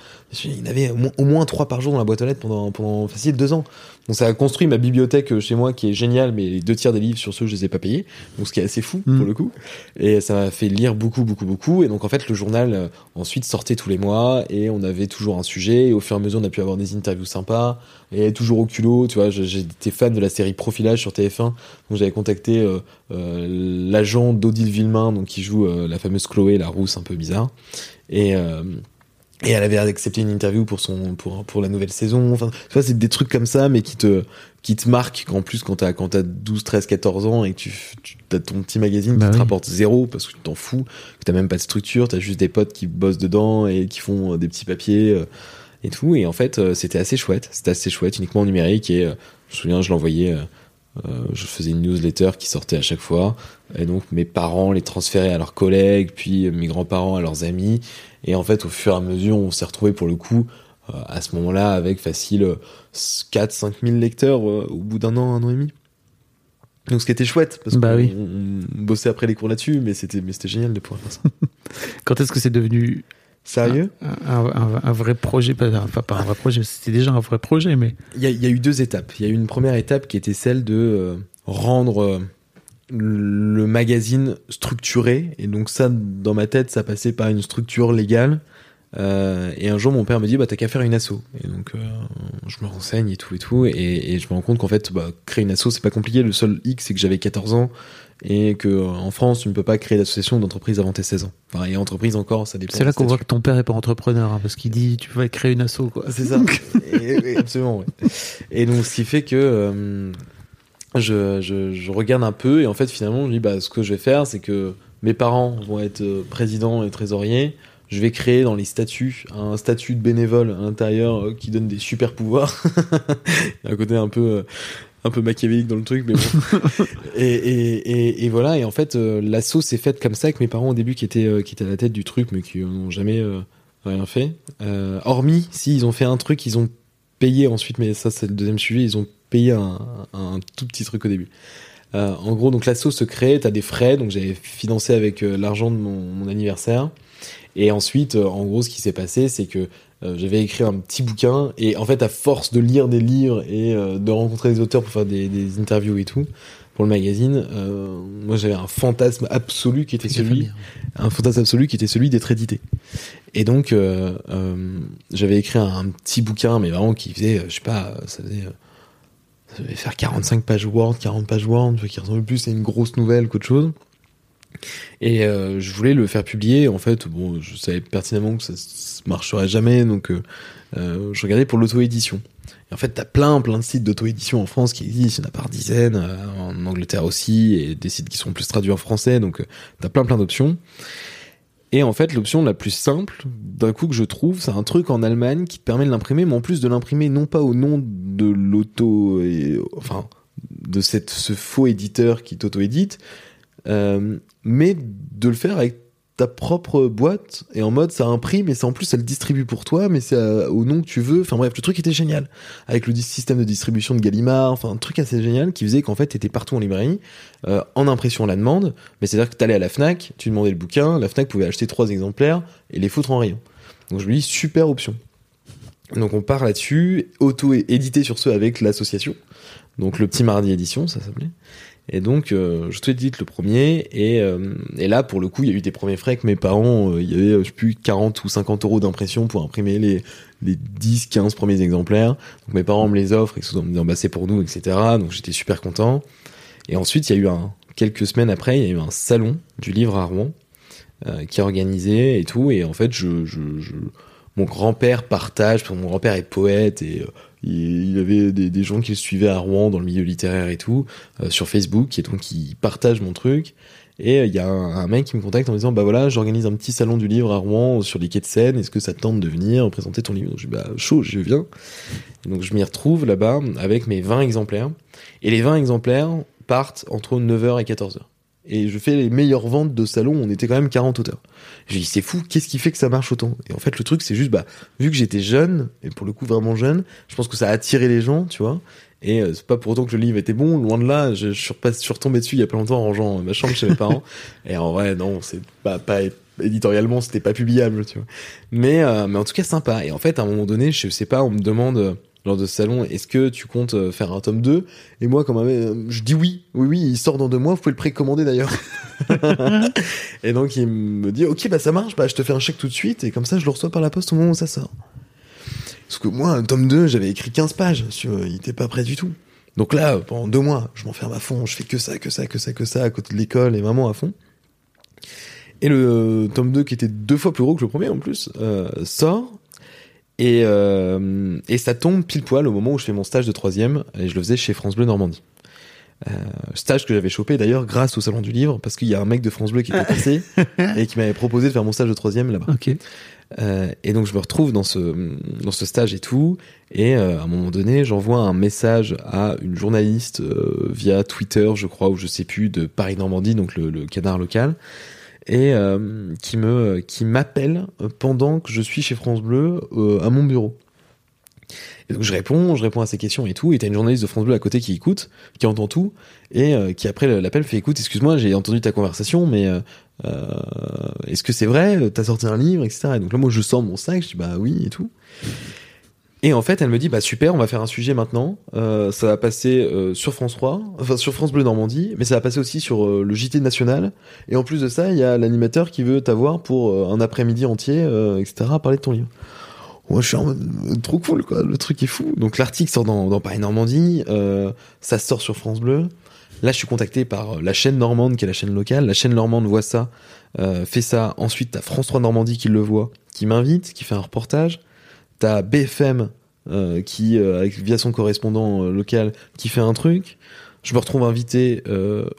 Il y en avait au moins, au moins trois par jour dans la boîte aux lettres pendant, pendant facile deux ans. Donc ça a construit ma bibliothèque euh, chez moi qui est géniale, mais les deux tiers des livres sur ceux, je les ai pas payés. Donc ce qui est assez fou Mm. pour le coup. Et ça m'a fait lire beaucoup, beaucoup, beaucoup. Et donc en fait, le journal euh, ensuite sortait tous les mois et on avait toujours un sujet. Et au fur et à mesure, on a pu avoir des interviews sympas. Et toujours au culot, tu vois, j'étais fan de la série Profilage sur TF1. Donc j'avais contacté euh, euh, l'agent d'Odile Villemain, donc qui joue euh, la fameuse Chloé, la rousse un peu bizarre. Et, et elle avait accepté une interview pour son pour pour la nouvelle saison. Enfin, tu vois, c'est des trucs comme ça, mais qui te qui te marquent en plus quand t'as quand t'as 12, 13, 14 ans et que tu tu as ton petit magazine Bah qui te rapporte zéro parce que tu t'en fous, que t'as même pas de structure, t'as juste des potes qui bossent dedans et qui font euh, des petits papiers euh, et tout. Et en fait, euh, c'était assez chouette. C'était assez chouette, uniquement en numérique. Et je me souviens, je l'envoyais. euh, je faisais une newsletter qui sortait à chaque fois. Et donc mes parents les transféraient à leurs collègues, puis mes grands-parents à leurs amis. Et en fait, au fur et à mesure, on s'est retrouvés pour le coup euh, à ce moment-là avec facile 4-5 000 lecteurs euh, au bout d'un an, un an et demi. Donc ce qui était chouette, parce Bah qu'on oui. on bossait après les cours là-dessus, mais c'était mais c'était génial de pouvoir faire ça. Quand est-ce que c'est devenu Sérieux? un, un- un- un vrai projet pas, Enfin, pas un vrai projet, c'était déjà un vrai projet, mais Il y, a, il y a eu deux étapes. Il y a eu une première étape qui était celle de euh, rendre euh, le magazine structuré. Et donc ça, dans ma tête, ça passait par une structure légale. Euh, et un jour, mon père me dit, bah t'as qu'à faire une asso. Et donc, euh, je me renseigne et tout et tout. Et, et je me rends compte qu'en fait, bah, créer une asso, c'est pas compliqué. Le seul hic, c'est que j'avais 14 ans. Et que euh, en France, tu ne peux pas créer d'association d'entreprise avant tes 16 ans. Enfin, et entreprise encore, ça dépend. c'est là qu'on voit que ton père est pas entrepreneur, hein, parce qu'il dit tu vas créer une asso, quoi. C'est ça. (laughs) Et- et- absolument. ouais. Et donc, ce qui fait que euh, je, je, je regarde un peu et en fait, finalement, je dis bah, ce que je vais faire, c'est que mes parents vont être euh, présidents et trésoriers. Je vais créer dans les statuts un statut de bénévole à l'intérieur euh, qui donne des super pouvoirs. (laughs) Un côté un peu, euh, un peu machiavélique dans le truc, mais bon. (laughs) et, et, et, et voilà. Et en fait, euh, s'est faite comme ça avec mes parents au début qui étaient, qui étaient à la tête du truc, mais qui n'ont jamais rien fait. Hormis, si ils ont fait un truc, ils ont payé ensuite, mais ça c'est le deuxième sujet, ils ont payé un, un tout petit truc au début. Euh, en gros, donc la sauce se crée, t'as des frais, donc j'avais financé avec euh, l'argent de mon, mon anniversaire. Et ensuite, euh, en gros, ce qui s'est passé, c'est que j'avais écrit un petit bouquin, et en fait, à force de lire des livres et de rencontrer des auteurs pour faire des, des interviews et tout, pour le magazine, moi j'avais un fantasme absolu qui était celui, un fantasme absolu qui était celui d'être édité. Et donc, j'avais écrit un, un petit bouquin, mais vraiment qui faisait, je sais pas, ça faisait, ça devait faire 45 pages Word, 40 pages Word, qui ressemblait plus à une grosse nouvelle qu'autre chose. Et euh, je voulais le faire publier. En fait, bon, je savais pertinemment que ça s- marcherait jamais, donc euh, euh, je regardais pour l'auto-édition. Et en fait, t'as plein, plein de sites d'auto-édition en France qui existent, il y en a par dizaines, en Angleterre aussi, et des sites qui sont plus traduits en français, donc t'as plein, plein d'options. Et en fait, l'option la plus simple, d'un coup que je trouve, c'est un truc en Allemagne qui permet de l'imprimer, mais en plus de l'imprimer non pas au nom de l'auto, enfin, de ce faux éditeur qui t'auto-édite, euh, mais de le faire avec ta propre boîte et en mode ça imprime et ça en plus ça le distribue pour toi mais c'est euh, au nom que tu veux. Enfin bref le truc était génial. Avec le système de distribution de Gallimard enfin un truc assez génial qui faisait qu'en fait t'étais partout en librairie euh, en impression à la demande. Mais c'est à dire que t'allais à la Fnac tu demandais le bouquin la Fnac pouvait acheter trois exemplaires et les foutre en rayon. Donc je me dis super option. Donc on part là-dessus auto édité sur ce avec l'association. Donc le petit mardi édition ça s'appelait et donc, euh, je te dit le premier, et, euh, et là, pour le coup, il y a eu des premiers frais que mes parents, euh, il y avait, euh, je sais plus, 40 ou 50 euros d'impression pour imprimer les, les 10, 15 premiers exemplaires. Donc mes parents me les offrent, et en me disant, bah, c'est pour nous, etc. Donc j'étais super content. Et ensuite, il y a eu un, quelques semaines après, il y a eu un salon du livre à Rouen, euh, qui est organisé et tout, et en fait, je, je, je mon grand-père partage, parce que mon grand-père est poète, et il il avait des, des gens qui le suivaient à Rouen dans le milieu littéraire et tout, euh, sur Facebook, et donc il partage mon truc. Et euh, il y a un, un mec qui me contacte en me disant bah voilà j'organise un petit salon du livre à Rouen sur les quais de Seine. Est-ce que ça te tente de venir présenter ton livre? Donc je dis bah chaud je viens. Et donc je m'y retrouve là-bas avec mes 20 exemplaires. Et les 20 exemplaires partent entre 9h et 14h et je fais les meilleures ventes de salon on était quand même 40 auteurs j'ai dit c'est fou qu'est-ce qui fait que ça marche autant? Et en fait le truc c'est juste bah vu que j'étais jeune et pour le coup vraiment jeune je pense que ça a attiré les gens tu vois et euh, c'est pas pour autant que le livre était bon, loin de là. Je, je suis, repassé, je suis retombé dessus il y a pas longtemps en rangeant ma chambre chez mes parents. (laughs) Et en vrai, non, c'est pas, pas éditorialement, c'était pas publiable, tu vois. Mais, euh, mais en tout cas, sympa. Et en fait, à un moment donné, je sais pas, on me demande lors de ce salon, est-ce que tu comptes euh, faire un tome 2 Et moi, comme un, je dis oui, oui, oui, il sort dans deux mois, vous pouvez le précommander d'ailleurs. (laughs) et donc, il me dit, ok, bah ça marche, bah je te fais un chèque tout de suite, et comme ça, je le reçois par la poste au moment où ça sort. Parce que moi, un tome 2, j'avais écrit 15 pages, sur, il était pas prêt du tout. Donc là, pendant deux mois, je m'enferme à fond, je fais que ça, que ça, que ça, que ça, à côté de l'école et vraiment à fond. Et le euh, tome 2, qui était deux fois plus gros que le premier en plus, euh, sort. Et, euh, et ça tombe pile poil au moment où je fais mon stage de troisième, et je le faisais chez France Bleu Normandie. Euh, stage que j'avais chopé d'ailleurs grâce au salon du livre, parce qu'il y a un mec de France Bleu qui était passé (laughs) et qui m'avait proposé de faire mon stage de troisième là-bas. Ok. Euh, et donc je me retrouve dans ce dans ce stage et tout, et euh, à un moment donné, j'envoie un message à une journaliste euh, via Twitter, je crois, ou je sais plus, de Paris Normandie, donc le, le canard local, et euh, qui me qui m'appelle pendant que je suis chez France Bleu euh, à mon bureau. Et donc je réponds, je réponds à ses questions et tout, et t'as une journaliste de France Bleu à côté qui écoute, qui entend tout, et euh, qui après l'appel fait écoute, excuse-moi, j'ai entendu ta conversation, mais euh, euh, est-ce que c'est vrai? T'as sorti un livre, etc. Et donc là, moi, je sors mon sac, je dis bah oui et tout. Et en fait, elle me dit bah super, on va faire un sujet maintenant. Euh, ça va passer euh, sur France 3, enfin sur France Bleu Normandie, mais ça va passer aussi sur euh, le JT national. Et en plus de ça, il y a l'animateur qui veut t'avoir pour euh, un après-midi entier, euh, etc. à parler de ton livre. Moi, je suis en mode euh, trop cool, quoi. Le truc est fou. Donc l'article sort dans, dans Paris Normandie, ça sort sur France Bleu. Là, je suis contacté par la chaîne normande, qui est la chaîne locale. La chaîne normande voit ça, fait ça. Ensuite, t'as France 3 Normandie qui le voit, qui m'invite, qui fait un reportage. T'as BFM euh, qui, euh, via son correspondant euh, local, qui fait un truc. Je me retrouve invité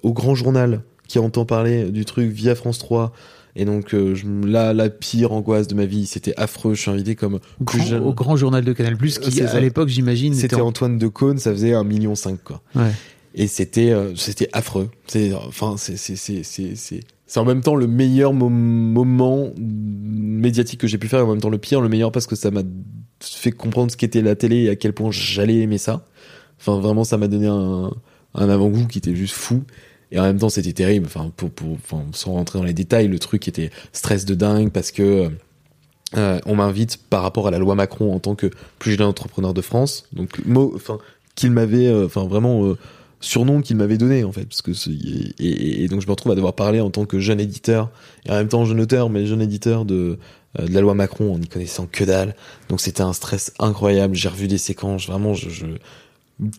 au Grand Journal qui entend parler du truc via France 3 Et donc euh, je, là, la pire angoisse de ma vie, c'était affreux. Je suis invité comme Au plus grand, jeune. au grand journal de Canal Plus, qui à l'époque, j'imagine, C'était en- Antoine de Caunes, ça faisait un million cinq quoi. Ouais. Et c'était euh, c'était affreux. C'est enfin c'est c'est c'est c'est en même temps le meilleur mom- moment médiatique que j'ai pu faire et en même temps le pire, le meilleur parce que ça m'a fait comprendre ce qu'était la télé et à quel point j'allais aimer ça. Enfin vraiment ça m'a donné un un avant-goût qui était juste fou. Et en même temps, c'était terrible. Enfin, pour, pour, enfin, sans rentrer dans les détails, le truc était stress de dingue parce que euh, on m'invite par rapport à la loi Macron en tant que plus jeune entrepreneur de France. Donc, mot, enfin, qu'il m'avait, euh, enfin, vraiment euh, surnom qu'il m'avait donné en fait, parce que et- et donc je me retrouve à devoir parler en tant que jeune éditeur et en même temps jeune auteur, mais jeune éditeur de euh, de la loi Macron en n'y connaissant que dalle. Donc c'était un stress incroyable. J'ai revu des séquences, vraiment, je, je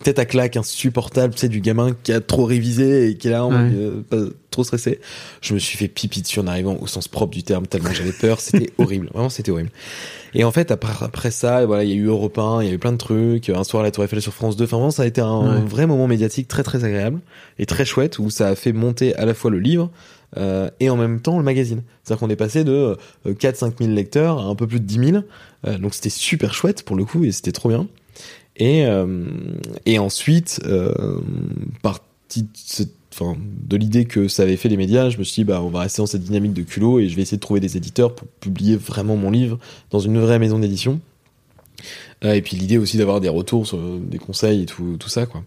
tête à claque insupportable, tu sais, du gamin qui a trop révisé et qui est là, en Ouais. euh, pas trop stressé. Je me suis fait pipi dessus en arrivant au sens propre du terme, tellement j'avais peur. C'était (laughs) horrible. Vraiment, c'était horrible. Et en fait, après, après ça, voilà, il y a eu Europe 1, il y a eu plein de trucs. Un soir, la Tour Eiffel sur France 2. Enfin, vraiment, ça a été un Ouais. vrai moment médiatique très, très agréable et très chouette où ça a fait monter à la fois le livre, euh, et en même temps le magazine. C'est-à-dire qu'on est passé de 4-5 000 lecteurs à un peu plus de 10 000. Euh, donc c'était super chouette pour le coup et c'était trop bien. Et, euh, et ensuite, euh, partie de, enfin, de l'idée que ça avait fait les médias, je me suis dit, bah, on va rester dans cette dynamique de culot et je vais essayer de trouver des éditeurs pour publier vraiment mon livre dans une vraie maison d'édition. Euh, et puis l'idée aussi d'avoir des retours sur euh, des conseils et tout, tout ça, quoi.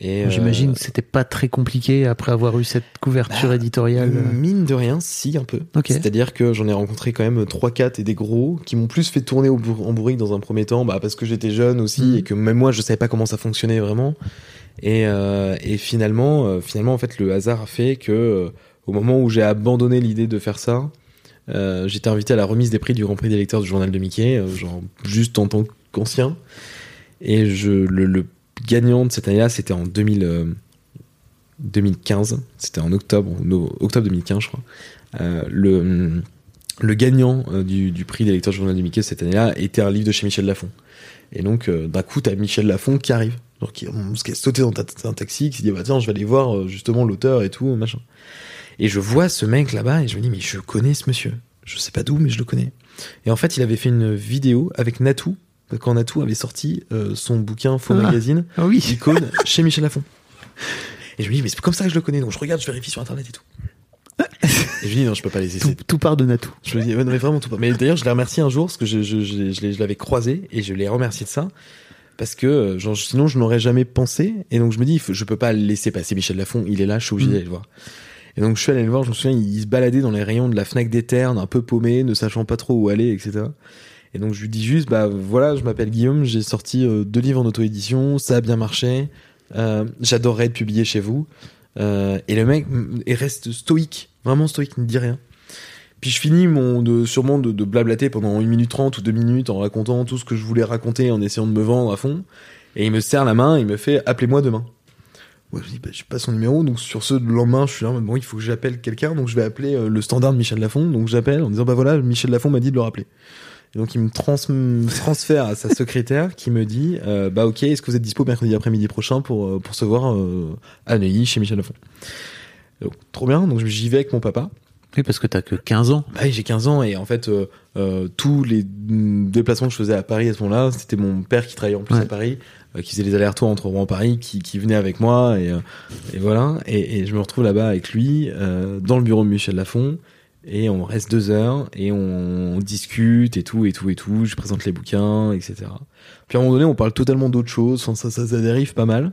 Et, euh, J'imagine que c'était pas très compliqué après avoir eu cette couverture Bah, éditoriale. Mine de rien, si, un peu. C'est-à-dire que j'en ai rencontré quand même 3-4 et des gros qui m'ont plus fait tourner au en bourrique dans un premier temps, bah, parce que j'étais jeune aussi Mhm. et que même moi je savais pas comment ça fonctionnait vraiment. Et, euh, et finalement, euh, finalement, en fait, le hasard a fait que euh, au moment où j'ai abandonné l'idée de faire ça, j'étais invité à la remise des prix du Grand Prix des lecteurs du journal de Mickey, genre juste en tant qu'ancien. Et je, le, le gagnant de cette année-là, c'était en 2000, euh, 2015, c'était en octobre, no- octobre 2015, je crois. Euh, le, le gagnant euh, du, du prix des lecteurs du journal de Mickey cette année-là était un livre de chez Michel Lafon. Et donc, euh, d'un coup, t'as Michel Lafon qui arrive. Donc, qui, est sauté dans un taxi, qui se dit, bah tiens, je vais aller voir justement l'auteur et tout, machin. Et je vois ce mec là-bas et je me dis, mais je connais ce monsieur. Je sais pas d'où, mais je le connais. Et en fait, il avait fait une vidéo avec Natou, quand Natou avait sorti euh, son bouquin Faux Ah. Magazine, Ah oui. icône, (laughs) chez Michel Lafon. Et je me dis, mais c'est comme ça que je le connais. Donc je regarde, je vérifie sur internet et tout. Et je dis, non, je peux pas laisser. Tout, tout part de Natou. Je me dis, ouais, non, mais vraiment tout pas. Mais d'ailleurs, je l'ai remercié un jour parce que je, je, je, je l'avais croisé et je l'ai remercié de ça. Parce que euh, genre, sinon, je n'aurais jamais pensé. Et donc, je me dis, je peux pas laisser passer Michel Lafon. Il est là, je suis obligé Mm. d'aller le voir. Et donc, je suis allé le voir. Je me souviens, il se baladait dans les rayons de la Fnac d'Eterne, un peu paumé, ne sachant pas trop où aller, etc. Et donc, je lui dis juste, bah voilà, je m'appelle Guillaume, j'ai sorti euh, deux livres en auto-édition, ça a bien marché. Euh, J'adorerais être publié chez vous. Euh, et le mec mm, il reste stoïque, vraiment stoïque, il ne dit rien. Puis je finis mon sûrement de, blablater pendant une minute trente ou deux minutes en racontant tout ce que je voulais raconter, en essayant de me vendre à fond. Et il me serre la main, il me fait appelez-moi demain. Moi je dis bah, je pas son numéro, donc sur ce le lendemain je suis là bon il faut que j'appelle quelqu'un, donc je vais appeler le standard de Michel Lafon, donc j'appelle en disant bah voilà Michel Lafon m'a dit de le rappeler. Et donc il me trans transfère à sa secrétaire qui me dit euh, bah ok est-ce que vous êtes dispo mercredi après-midi prochain pour euh, pour se voir euh, à Neuilly chez Michel Lafon. Donc, trop bien, donc j'y vais avec mon papa. Oui, parce que t'as que 15 ans. Bah oui, j'ai 15 ans et en fait, euh, tous les déplacements que je faisais à Paris à ce moment-là, c'était mon père qui travaillait en plus Ouais. à Paris, qui faisait les allers-retours entre Rouen et Paris, qui, qui venait avec moi et, et voilà. Et, et je me retrouve là-bas avec lui, dans le bureau de Michel Lafon, et on reste deux heures et on, discute et tout et tout et tout. Je présente les bouquins, etc. Puis à un moment donné, on parle totalement d'autre chose. Enfin, ça, ça, ça dérive pas mal.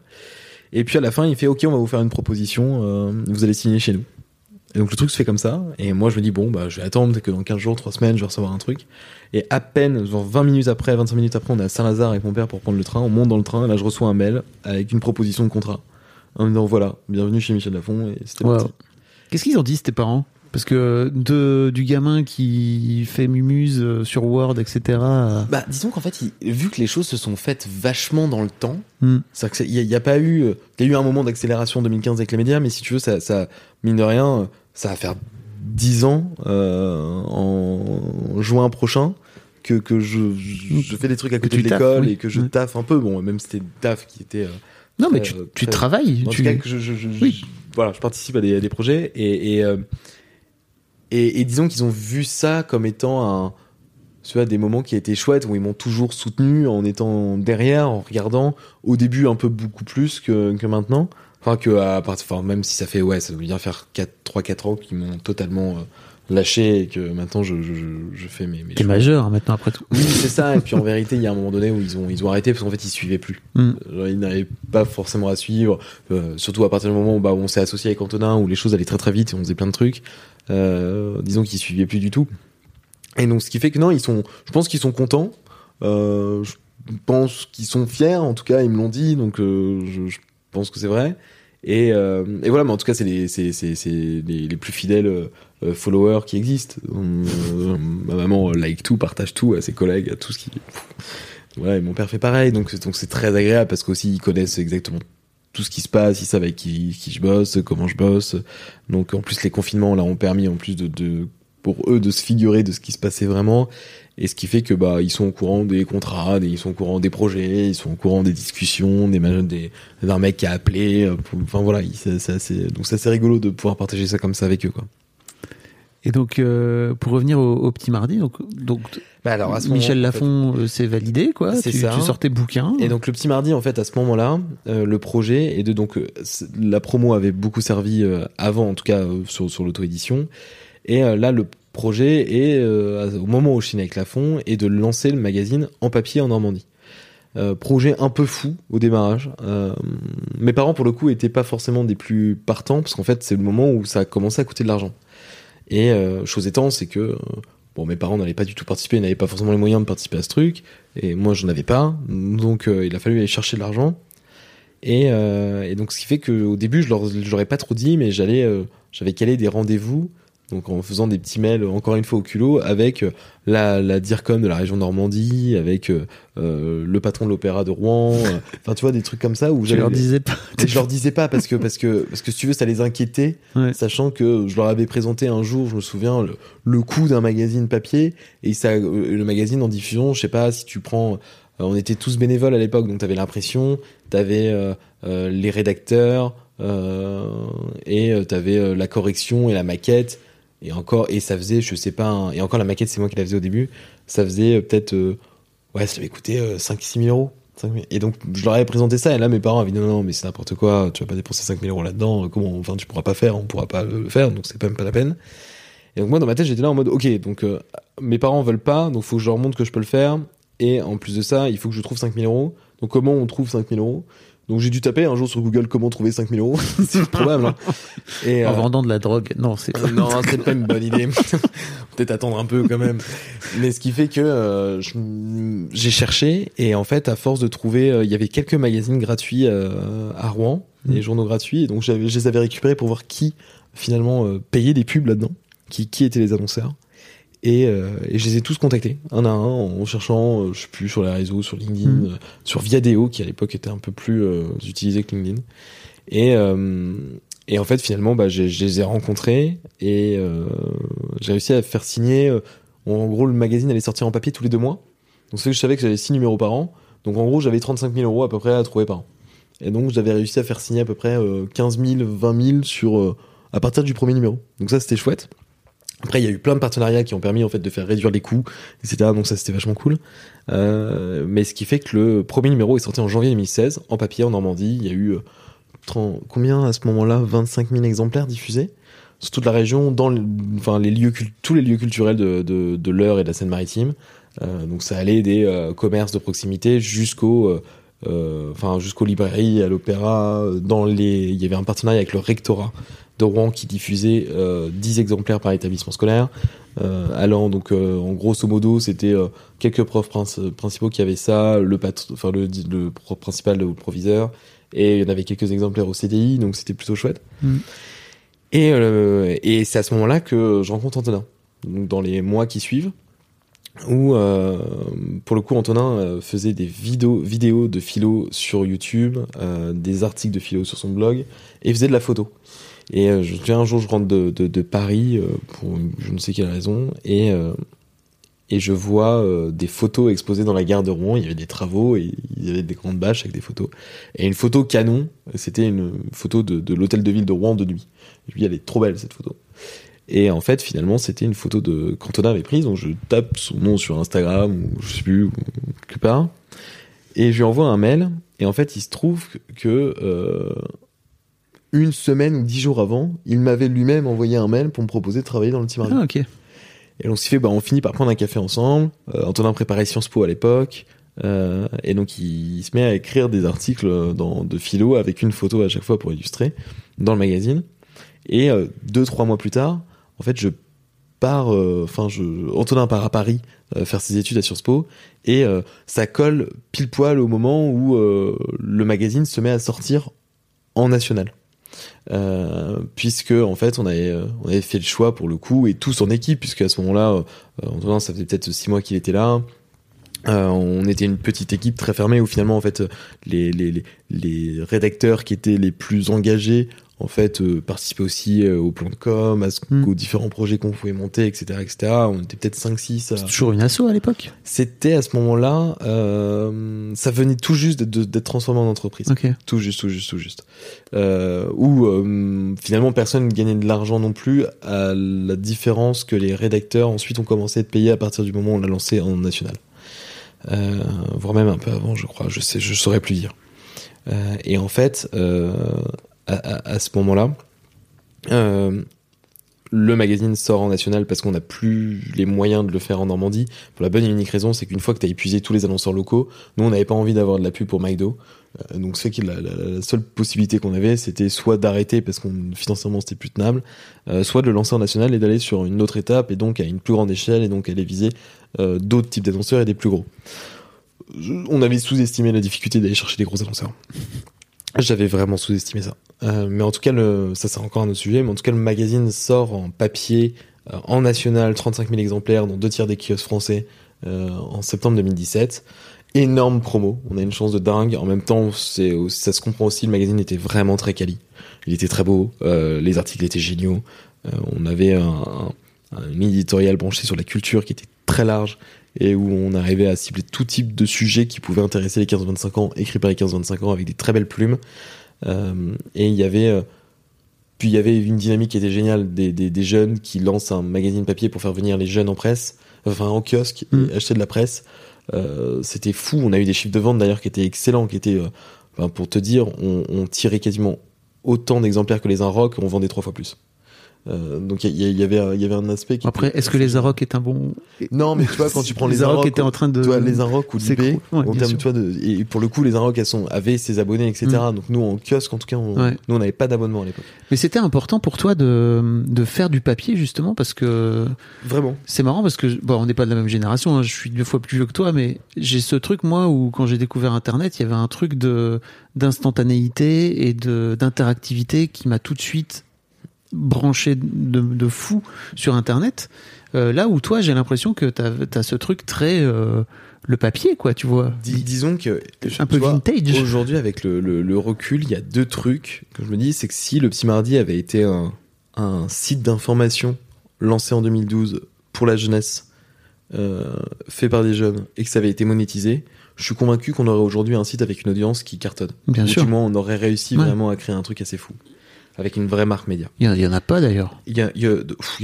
Et puis à la fin, il fait OK, on va vous faire une proposition. euh, vous allez signer chez nous. Et donc le truc se fait comme ça. Et moi je me dis bon bah je vais attendre peut-être que dans 15 jours, 3 semaines, je vais recevoir un truc. Et à peine, genre 20 minutes après, 25 minutes après, on est à Saint-Lazare avec mon père pour prendre le train. On monte dans le train et là je reçois un mail avec une proposition de contrat. En me disant voilà, bienvenue chez Michel Lafon et c'était Wow. parti. Qu'est-ce qu'ils ont dit, tes parents? Parce que de, du gamin qui fait mumuse euh, sur Word, etc. à- Bah disons qu'en fait, il- vu que les choses se sont faites vachement dans le temps, c'est-à-dire qu'il n'y a, pas eu, euh, il y a eu un moment d'accélération en 2015 avec les médias, mais si tu veux, ça, ça mine de rien, euh, ça va faire 10 ans euh, en juin prochain que, que je, je, fais des trucs à côté de l'école oui. et que je Ouais. taffe un peu. Bon, même c'était taf qui était. euh, Non, mais tu, euh, tu travailles. tu... cas, je, je, je- Oui. je- voilà, je participe à des, à des projets et, et, euh, et, disons qu'ils ont vu ça comme étant un, tu vois, des moments qui étaient chouettes où ils m'ont toujours soutenu en étant derrière, en regardant. Au début, un peu beaucoup plus que, maintenant. Enfin, que à part- enfin, même si ça fait, ouais, ça doit bien faire 3-4 ans qu'ils m'ont totalement euh, lâché et que maintenant je, je, je, fais mes, mes T'es majeur hein, maintenant après tout. Oui, c'est ça. Et puis en vérité, il y a un moment donné où ils ont, ils ont arrêté parce qu'en fait, ils suivaient plus. Mm. Genre, ils n'arrivaient pas forcément à suivre. Euh, surtout à partir du moment où, bah, où on s'est associé avec Antonin, où les choses allaient très très vite et on faisait plein de trucs. Euh, disons qu'ils suivaient plus du tout. Et donc, ce qui fait que non, ils sont, je pense qu'ils sont contents. Euh, je pense qu'ils sont fiers. En tout cas, ils me l'ont dit. Donc, euh, je, je pense que c'est vrai. Et, euh, et voilà, mais en tout cas, c'est les, c'est, les, les plus fidèles euh, followers qui existent. Euh, ma maman like tout, partage tout à ses collègues, à tout ce qui. Voilà, et mon père fait pareil, donc donc c'est très agréable parce qu'aussi ils connaissent exactement tout ce qui se passe, ils savent avec qui, qui je bosse, comment je bosse. Donc en plus les confinements là ont permis en plus de, de pour eux de se figurer de ce qui se passait vraiment et ce qui fait que bah ils sont au courant des contrats, des- ils sont au courant des projets, ils sont au courant des discussions, des des d'un mec qui a appelé, euh, pour- enfin voilà, il- c'est c'est assez donc c'est assez rigolo de pouvoir partager ça comme ça avec eux quoi. Et donc, euh, pour revenir au, au petit mardi, donc, donc Bah alors à ce Michel moment, en fait, Lafon, euh, c'est validé, quoi. C'est tu, ça. tu sors tes bouquins. Et donc le petit mardi, en fait, à ce moment-là, euh, le projet et de donc la promo avait beaucoup servi euh, avant, en tout cas euh, sur sur l'auto-édition. Et euh, là, le projet est euh, au moment où je signe avec Lafon est de lancer le magazine en papier en Normandie. Euh, projet un peu fou au démarrage. Euh, mes parents, pour le coup, étaient pas forcément des plus partants parce qu'en fait, c'est le moment où ça a commencé à coûter de l'argent. Et chose étant, c'est que bon, mes parents n'allaient pas du tout participer, ils n'avaient pas forcément les moyens de participer à ce truc, et moi, j'en avais pas, donc il a fallu aller chercher de l'argent. Et, et donc, ce qui fait qu'au début, je leur, je leur ai pas trop dit, mais j'allais, j'avais calé des rendez-vous, donc en faisant des petits mails, encore une fois au culot, avec euh, la, la DIRCOM de la région Normandie, avec euh, euh, le patron de l'opéra de Rouen, euh, (laughs) enfin, tu vois, des trucs comme ça où je leur disais pas. (laughs) je leur disais pas parce que parce que parce que si tu veux ça les inquiétait Ouais. sachant que je leur avais présenté un jour je me souviens le, le coût d'un magazine papier et ça le magazine en diffusion je sais pas si tu prends euh, on était tous bénévoles à l'époque donc t'avais l'impression t'avais euh, les rédacteurs euh, et euh, t'avais euh, la correction et la maquette et encore et ça faisait je sais pas et encore la maquette c'est moi qui la faisais au début ça faisait euh, peut-être euh, ouais ça devait coûter 5 6 000 euros 5 000. Et donc, je leur avais présenté ça, et là, mes parents avaient dit non, non, mais c'est n'importe quoi, tu vas pas dépenser 5 000 euros là-dedans, comment, enfin, tu pourras pas faire, on pourra pas le faire, donc c'est même pas la peine. Et donc, moi, dans ma tête, j'étais là en mode, ok, donc, euh, mes parents veulent pas, donc faut que je leur montre que je peux le faire, et en plus de ça, il faut que je trouve 5 000 euros. Donc, comment on trouve 5 000 euros? Donc, j'ai dû taper un jour sur Google comment trouver 5 000 euros. (laughs) c'est probable, hein. Et, En euh, vendant de la drogue. Non, c'est euh, non, c'est pas une bonne idée. (laughs) Peut-être attendre un peu quand même. Mais ce qui fait que euh, j'ai cherché et en fait, à force de trouver, euh, il y avait quelques magazines gratuits euh, à Rouen, des journaux gratuits, et donc j'avais, je les avais récupérés pour voir qui finalement euh, payait des pubs là-dedans, qui, qui étaient les annonceurs. Et, euh, et je les ai tous contactés, un à un, en cherchant, euh, je sais plus, sur les réseaux, sur LinkedIn, Mhm. euh, sur Viadeo, qui à l'époque était un peu plus utilisé que LinkedIn. Et, et en fait, finalement, bah, je les ai rencontrés et j'ai réussi à faire signer. en gros, le magazine allait sortir en papier tous les deux mois. Donc, c'est que je savais que j'avais six numéros par an. Donc, en gros, j'avais 35 000 euros à peu près à trouver par an. Et donc, j'avais réussi à faire signer à peu près euh, 15 000, 20 000 sur, euh, à partir du premier numéro. Donc, ça, c'était chouette. Après, il y a eu plein de partenariats qui ont permis en fait de faire réduire les coûts, etc. Donc ça, c'était vachement cool. Euh, mais ce qui fait que le premier numéro est sorti en janvier 2016 en papier en Normandie. Il y a eu euh, 30 combien à ce moment-là 25 000 exemplaires diffusés sur toute la région, dans enfin les lieux tous les lieux culturels de, de, l'Eure et de la Seine-Maritime. Euh, donc ça allait des commerces de proximité jusqu'au euh, enfin jusqu'aux librairies, à l'opéra. Dans les, il y avait un partenariat avec le rectorat de Rouen qui diffusait euh, 10 exemplaires par établissement scolaire. Euh, allant donc euh, en grosso modo c'était euh, quelques profs princi- principaux qui avaient ça, le enfin le, le prof principal ou le proviseur, et il y en avait quelques exemplaires au CDI, donc c'était plutôt chouette. Mm. Et, euh, et c'est à ce moment-là que je rencontre Antonin, donc dans les mois qui suivent, où euh, pour le coup Antonin euh, faisait des vidéos, vidéos de philo sur YouTube, euh, des articles de philo sur son blog, et faisait de la photo. Et euh, je un jour je rentre de, de, Paris euh, pour je ne sais quelle raison, et euh, et je vois euh, des photos exposées dans la gare de Rouen. Il y avait des travaux et il y avait des grandes bâches avec des photos. Et une photo canon, c'était une photo de, de l'hôtel de ville de Rouen de nuit. Me dis, elle est trop belle cette photo. Et en fait, finalement, c'était une photo de qu'Antonin avait prise. Donc je tape son nom sur Instagram ou je sais plus ou quelque part, et je lui envoie un mail. Et en fait, il se trouve que une semaine ou dix jours avant, il m'avait lui-même envoyé un mail pour me proposer de travailler dans le Mardi. Ah, ok. Et on s'y fait, bah, on finit par prendre un café ensemble. Euh, Antonin préparait Sciences Po à l'époque. Euh, et donc il, se met à écrire des articles dans, de philo avec une photo à chaque fois pour illustrer dans le magazine. Et euh, deux trois mois plus tard, en fait, je pars, enfin, je Antonin part à Paris faire ses études à Sciences Po et ça colle pile poil au moment où le magazine se met à sortir en national. Euh, puisque en fait on avait euh, on avait fait le choix pour le coup et tous en équipe puisque à ce moment-là euh, Antonin ça faisait peut-être six mois qu'il était là. On était une petite équipe très fermée où finalement en fait les, les, les rédacteurs qui étaient les plus engagés en fait euh, participaient aussi euh, au plan de com, à ce- Mm. aux différents projets qu'on pouvait monter, etc., etc. On était peut-être 5-6 à... C'est toujours une asso à l'époque. C'était à ce moment-là, euh, ça venait tout juste d'être- transformé en entreprise. Ok. Tout juste, tout juste, tout juste. Euh, où euh, finalement personne ne gagnait de l'argent non plus, à la différence que les rédacteurs ensuite ont commencé à être payés à partir du moment où on l'a lancé en national. Euh, voire même un peu avant, je crois. Je sais, je saurais plus dire. Euh, et en fait, euh, à, ce moment-là, euh, le magazine sort en national parce qu'on n'a plus les moyens de le faire en Normandie. Pour la bonne et unique raison, c'est qu'une fois que tu as épuisé tous les annonceurs locaux, nous on n'avait pas envie d'avoir de la pub pour McDo. Euh, donc c'est que la, seule possibilité qu'on avait, c'était soit d'arrêter parce qu'on financièrement c'était plus tenable, euh, soit de le lancer en national et d'aller sur une autre étape et donc à une plus grande échelle et donc aller viser euh, d'autres types d'annonceurs et des plus gros. On avait sous-estimé la difficulté d'aller chercher des gros annonceurs. J'avais vraiment sous-estimé ça. Euh, mais en tout cas, ça c'est encore un autre sujet, mais en tout cas le magazine sort en papier, euh, en national, 35 000 exemplaires dans deux tiers des kiosques français euh, en septembre 2017. Énorme promo, on a une chance de dingue. En même temps, ça se comprend aussi, le magazine était vraiment très quali. Il était très beau, les articles étaient géniaux. On avait un, un, éditoriale branchée sur la culture qui était très large et où on arrivait à cibler tout type de sujets qui pouvaient intéresser les 15-25 ans, écrits par les 15-25 ans avec des très belles plumes. Euh, et il y avait, euh, puis il y avait une dynamique qui était géniale des, des, des jeunes qui lancent un magazine papier pour faire venir les jeunes en presse, enfin en kiosque, Mm. et acheter de la presse. Euh, C'était fou. On a eu des chiffres de vente d'ailleurs qui étaient excellents, qui étaient, pour te dire, on, on tirait quasiment autant d'exemplaires que les Inrock, on vendait trois fois plus. Euh, donc il y, y- y avait un- il y avait un aspect. Qui Après, était- est-ce que les Arocs est un bon Non, mais tu vois quand tu prends les, Les Arocs étaient en train de- tu vois, les Inrock ou l'IB. Ouais, en termes, vois, de, et pour le coup, les Inrock, elles sont, avaient ses abonnés, etc. Donc nous, en kiosque, en tout cas, on, Ouais. nous, on n'avait pas d'abonnement à l'époque. Mais c'était important pour toi de, de faire du papier justement parce que Vraiment. c'est marrant parce que bon, on n'est pas de la même génération. hein, je suis deux fois plus vieux que toi, mais j'ai ce truc moi où quand j'ai découvert Internet, il y avait un truc de d'instantanéité et de d'interactivité qui m'a tout de suite branché de, de fou sur Internet. Euh, là où toi, j'ai l'impression que t'as as ce truc très euh, le papier, quoi. Tu vois. Dis- disons que Un peu vintage. Aujourd'hui, avec le, le, le recul, il y a deux trucs que je me dis, c'est que si le Petit Mardi avait été un, un site d'information lancé en 2012 pour la jeunesse, euh, fait par des jeunes, et que ça avait été monétisé, je suis convaincu qu'on aurait aujourd'hui un site avec une audience qui cartonne. Bien sûr. Du moins, on aurait réussi Ouais. vraiment à créer un truc assez fou, avec une vraie marque média. Il y, en- a pas d'ailleurs. Il y, en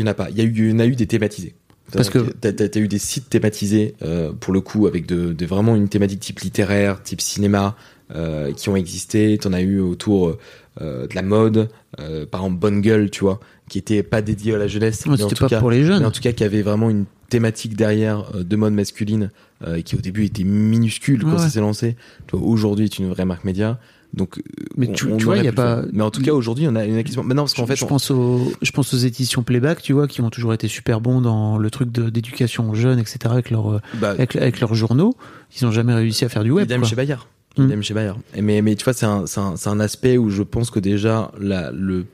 a pas. Il y, en a eu des thématisés. Parce que- t'as, t'as eu des sites thématisés euh, pour le coup avec de, de vraiment une thématique type littéraire, type cinéma euh, qui ont existé. T'en as eu autour euh, de la mode, euh, par exemple Bonne Gueule, tu vois, qui était pas dédié à la jeunesse, Ouais, mais en C'était tout pas cas, pour les jeunes. mais en tout cas qui avait vraiment une thématique derrière euh, de mode masculine euh, qui au début était minuscule quand Ouais. ça s'est lancé. Aujourd'hui est une vraie marque média. Donc, Mais on- tu- on tu vois, il y a pas-. Mais en tout cas, aujourd'hui, on a une acquisition. Maintenant, parce qu'en fait, je on- pense aux, je pense aux éditions Playback, tu vois, qui ont toujours été super bons dans le truc d'éducation aux jeunes, etc. Avec leurs, euh, bah, avec, avec leurs journaux. Ils ont jamais réussi à faire du web. idem chez Bayard. Idem chez Bayard. Mais, mais tu vois, c'est un, un, un aspect où je pense que déjà, la, le,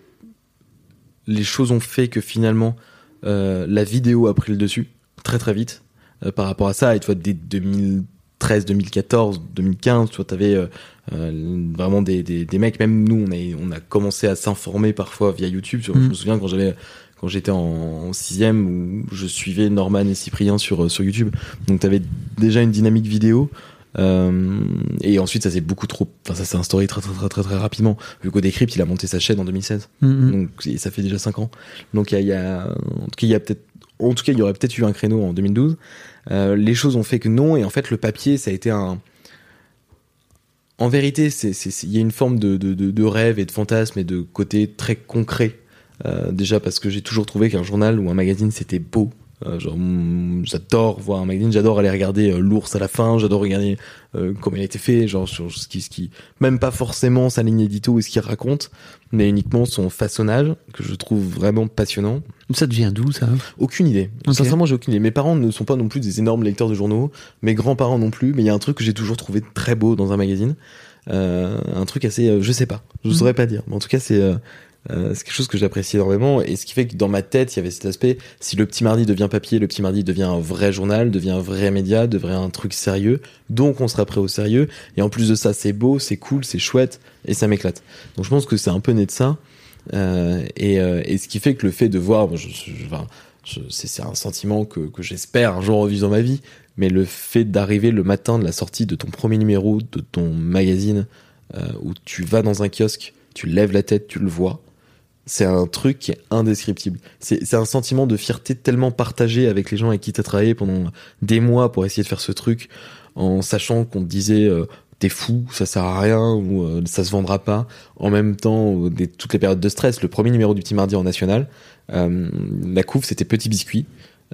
les choses ont fait que finalement, euh, la vidéo a pris le dessus très très vite euh, par rapport à ça. Et tu vois, dès 2013, 2014, 2015, tu vois, t'avais euh, euh, vraiment des, des, des mecs, même nous, on a, on a commencé à s'informer parfois via YouTube. Tu vois, Mm. Je me souviens quand j'avais quand j'étais en, en sixième où je suivais Norman et Cyprien sur, euh, sur YouTube. Donc t'avais déjà une dynamique vidéo Euh, et ensuite, ça s'est beaucoup trop, enfin, ça s'est instauré très, très, très, très, très rapidement. Hugo Décrypte, il a monté sa chaîne en 2016. Mhm. Donc, et ça fait déjà 5 ans. Donc, il y y a- en tout cas, il y a peut-être, en tout cas, il y aurait peut-être eu un créneau en 2012. Euh, les choses ont fait que non. Et en fait, le papier, ça a été un, en vérité, il y a une forme de, de, de, de rêve et de fantasme et de côté très concret. Euh, déjà parce que j'ai toujours trouvé qu'un journal ou un magazine c'était beau. Euh, genre, mm, j'adore voir un magazine, j'adore aller regarder euh, l'ours à la fin, j'adore regarder euh, comment il a été fait, genre sur ce qui, ce qui, même pas forcément sa ligne édito ou ce qu'il raconte, mais uniquement son façonnage que je trouve vraiment passionnant. Ça devient d'où ça? Aucune idée. Ok. Sincèrement, j'ai aucune idée. Mes parents ne sont pas non plus des énormes lecteurs de journaux. Mes grands-parents non plus. Mais il y a un truc que j'ai toujours trouvé très beau dans un magazine. Euh, un truc assez, euh, je sais pas, je Mhm. saurais pas dire. Mais en tout cas, c'est euh, euh, c'est quelque chose que j'apprécie énormément. Et ce qui fait que dans ma tête, il y avait cet aspect. Si le petit mardi devient papier, le petit mardi devient un vrai journal, devient un vrai média, devient un truc sérieux. Donc, on sera prêt au sérieux. Et en plus de ça, c'est beau, c'est cool, c'est chouette et ça m'éclate. Donc, je pense que c'est un peu né de ça. Euh, et, euh, et ce qui fait que le fait de voir, je, c'est un sentiment que, j'espère un jour revivre dans ma vie, mais le fait d'arriver le matin de la sortie de ton premier numéro de ton magazine, euh, où tu vas dans un kiosque, tu lèves la tête, tu le vois, c'est un truc qui est indescriptible. C'est un sentiment de fierté tellement partagé avec les gens avec qui tu as travaillé pendant des mois pour essayer de faire ce truc, en sachant qu'on te disait t'es fou, ça sert à rien ou euh, ça se vendra pas. En même temps, euh, des, toutes les périodes de stress, le premier numéro du Petit Mardi en national, euh, la couve c'était Petit Biscuit.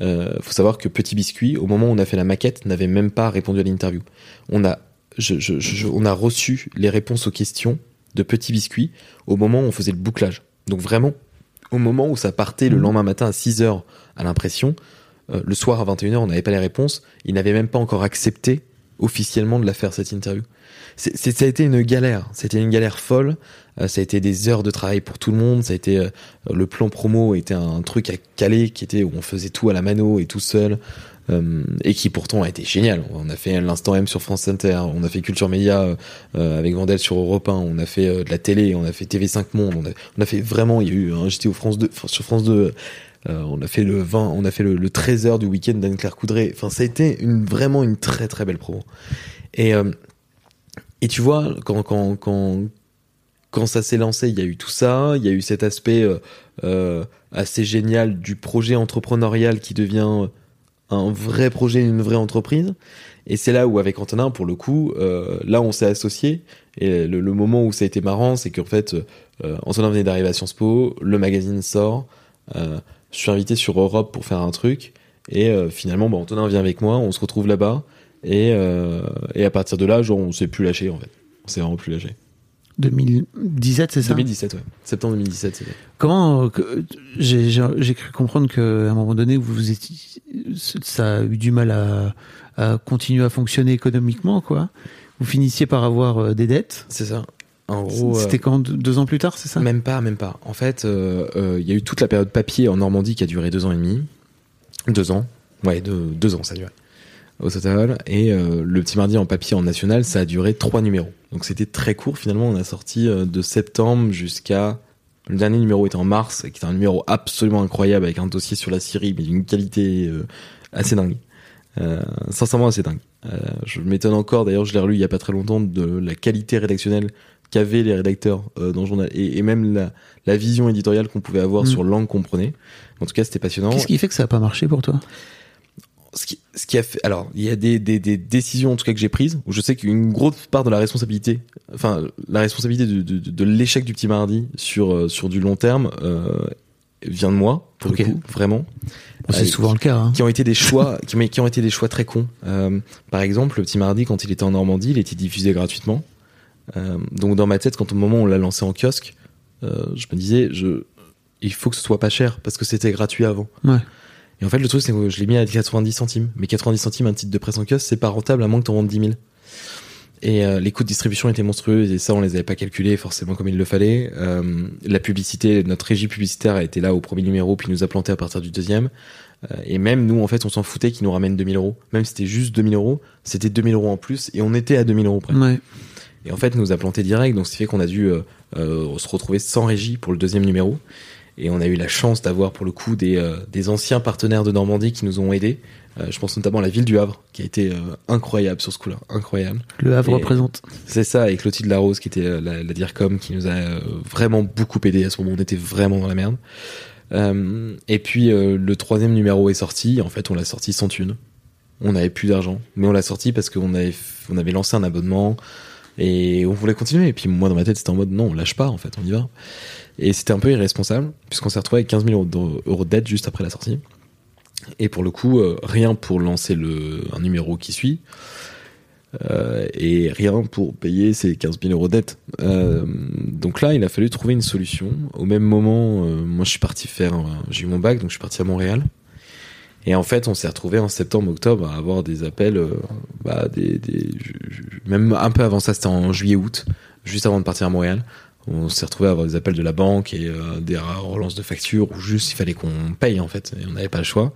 Euh, faut savoir que Petit Biscuit, au moment où on a fait la maquette, n'avait même pas répondu à l'interview. On a, je, je, je- on a reçu les réponses aux questions de Petit Biscuit au moment où on faisait le bouclage. Donc vraiment, au moment où ça partait le lendemain matin à 6h à l'impression, euh, le soir à 21h, on n'avait pas les réponses. Il n'avait même pas encore accepté officiellement de la faire cette interview. C'est, ça a été une galère. C'était une galère folle. Euh, ça a été des heures de travail pour tout le monde. Ça a été euh, le plan promo était un truc à caler qui était où on faisait tout à la mano et tout seul. Euh, et qui pourtant a été génial. On a fait l'instant M sur France Inter, on a fait Culture Média euh, euh, avec Vandel sur Europe 1, on a fait euh, de la télé, on a fait TV5 Monde, on a, on a fait vraiment, il y a eu un JT France 2, enfin, sur France 2, euh, on a fait le 20, on a fait le, le 13 heures du week-end d'Anne-Claire Coudray. Enfin, ça a été une, vraiment une très très belle promo. Et, et tu vois, quand, quand, quand, quand ça s'est lancé, il y a eu tout ça, il y a eu cet aspect euh, euh, assez génial du projet entrepreneurial qui devient un vrai projet, une vraie entreprise. Et c'est là où, avec Antonin, pour le coup, euh, là, on s'est associés. Et le, moment où ça a été marrant, c'est qu'en fait, euh, Antonin venait d'arriver à Sciences Po, le magazine sort, euh, je suis invité sur Europe pour faire un truc, et euh, finalement, bah, Antonin vient avec moi, on se retrouve là-bas, et, euh, et à partir de là, genre, on s'est plus lâché, en fait. On s'est vraiment plus lâché. 2017, c'est ça? 2017, ouais. Septembre 2017, c'était. Comment euh, j'ai cru comprendre qu'à un moment donné, vous étiez, ça a eu du mal à, à continuer à fonctionner économiquement, quoi. Vous finissiez par avoir euh, des dettes. C'est ça. En gros. C'était quand deux- ans plus tard, c'est ça? Même pas, même pas. En fait, euh, il y a eu toute la période papier en Normandie qui a duré deux ans et demi. Deux ans. Ouais, deux, deux ans ça a duré. Au total. Et euh, le petit mardi en papier en national, ça a duré trois numéros. Donc c'était très court. Finalement, on a sorti euh, de septembre jusqu'à... Le dernier numéro était en mars, qui était un numéro absolument incroyable avec un dossier sur la Syrie, mais d'une qualité euh, assez dingue. Euh, sincèrement assez dingue. Je m'étonne encore, d'ailleurs je l'ai relu il y a pas très longtemps, de la qualité rédactionnelle qu'avaient les rédacteurs dans le journal et, et même la, la vision éditoriale qu'on pouvait avoir Mm. sur l'angle qu'on prenait. En tout cas, c'était passionnant. Qu'est-ce qui fait que ça a pas marché pour toi? Ce qui, ce qui a fait, alors, il y a des, des, des décisions en tout cas que j'ai prises où je sais qu'une grosse part de la responsabilité, enfin, la responsabilité de, de, de- de l'échec du petit mardi sur euh, sur du long terme euh, vient de moi pour le coup, vraiment. C'est Euh, souvent le cas. hein. qui ont été des choix (laughs) qui, ont- qui ont été des choix très cons. Euh, par exemple, le petit mardi quand il était en Normandie, il était diffusé gratuitement. Donc dans ma tête, quand au moment où on l'a lancé en kiosque, je me disais, je, il faut que ce soit pas cher parce que c'était gratuit avant. Ouais. Et en fait, le truc c'est que je l'ai mis à 90 centimes. Mais 90 centimes un titre de presse en kiosque, c'est pas rentable à moins que t'en vendes 10 000. Et euh, les coûts de distribution étaient monstrueux et ça on les avait pas calculés forcément comme il le fallait. Euh, la publicité, notre régie publicitaire a été là au premier numéro puis nous a planté à partir du deuxième. Euh, et même nous en fait on s'en foutait qu'ils nous ramènent 2000 euros. Même si c'était juste 2000 euros, c'était 2000 euros en plus et on était à 2000 euros près. Ouais. Et en fait, nous a planté direct, donc ce qui fait qu'on a dû se retrouver sans régie pour le deuxième numéro. Et on a eu la chance d'avoir pour le coup des, euh, des anciens partenaires de Normandie qui nous ont aidés, Euh, je pense notamment à la ville du Havre, qui a été euh, incroyable sur ce coup-là, incroyable. Le Havre Et- représente. C'est ça, et Clotilde Larose, qui était euh, la, la DIRCOM, qui nous a euh, vraiment beaucoup aidé à ce moment, on était vraiment dans la merde. Euh, et puis euh, le troisième numéro est sorti, en fait on l'a sorti sans thune. On n'avait plus d'argent, mais on l'a sorti parce qu'on avait, on avait lancé un abonnement et on voulait continuer. Et puis moi dans ma tête c'était en mode non, on lâche pas en fait, on y va. Et c'était un peu irresponsable, puisqu'on s'est retrouvé avec 15 000 euros de, dette juste après la sortie. Et pour le coup, euh, rien pour lancer le, un numéro qui suit. Euh, et rien pour payer ces 15 000 euros de dette. Euh, donc là, il a fallu trouver une solution. Au même moment, euh, moi, je suis parti faire, j'ai eu mon bac, donc je suis parti à Montréal. Et en fait, on s'est retrouvé en septembre, octobre à avoir des appels, euh, bah, des, des, même un peu avant ça, c'était en juillet, août, juste avant de partir à Montréal. On s'est retrouvé à avoir des appels de la banque et euh, des relances de factures où juste il fallait qu'on paye en fait, et on n'avait pas le choix.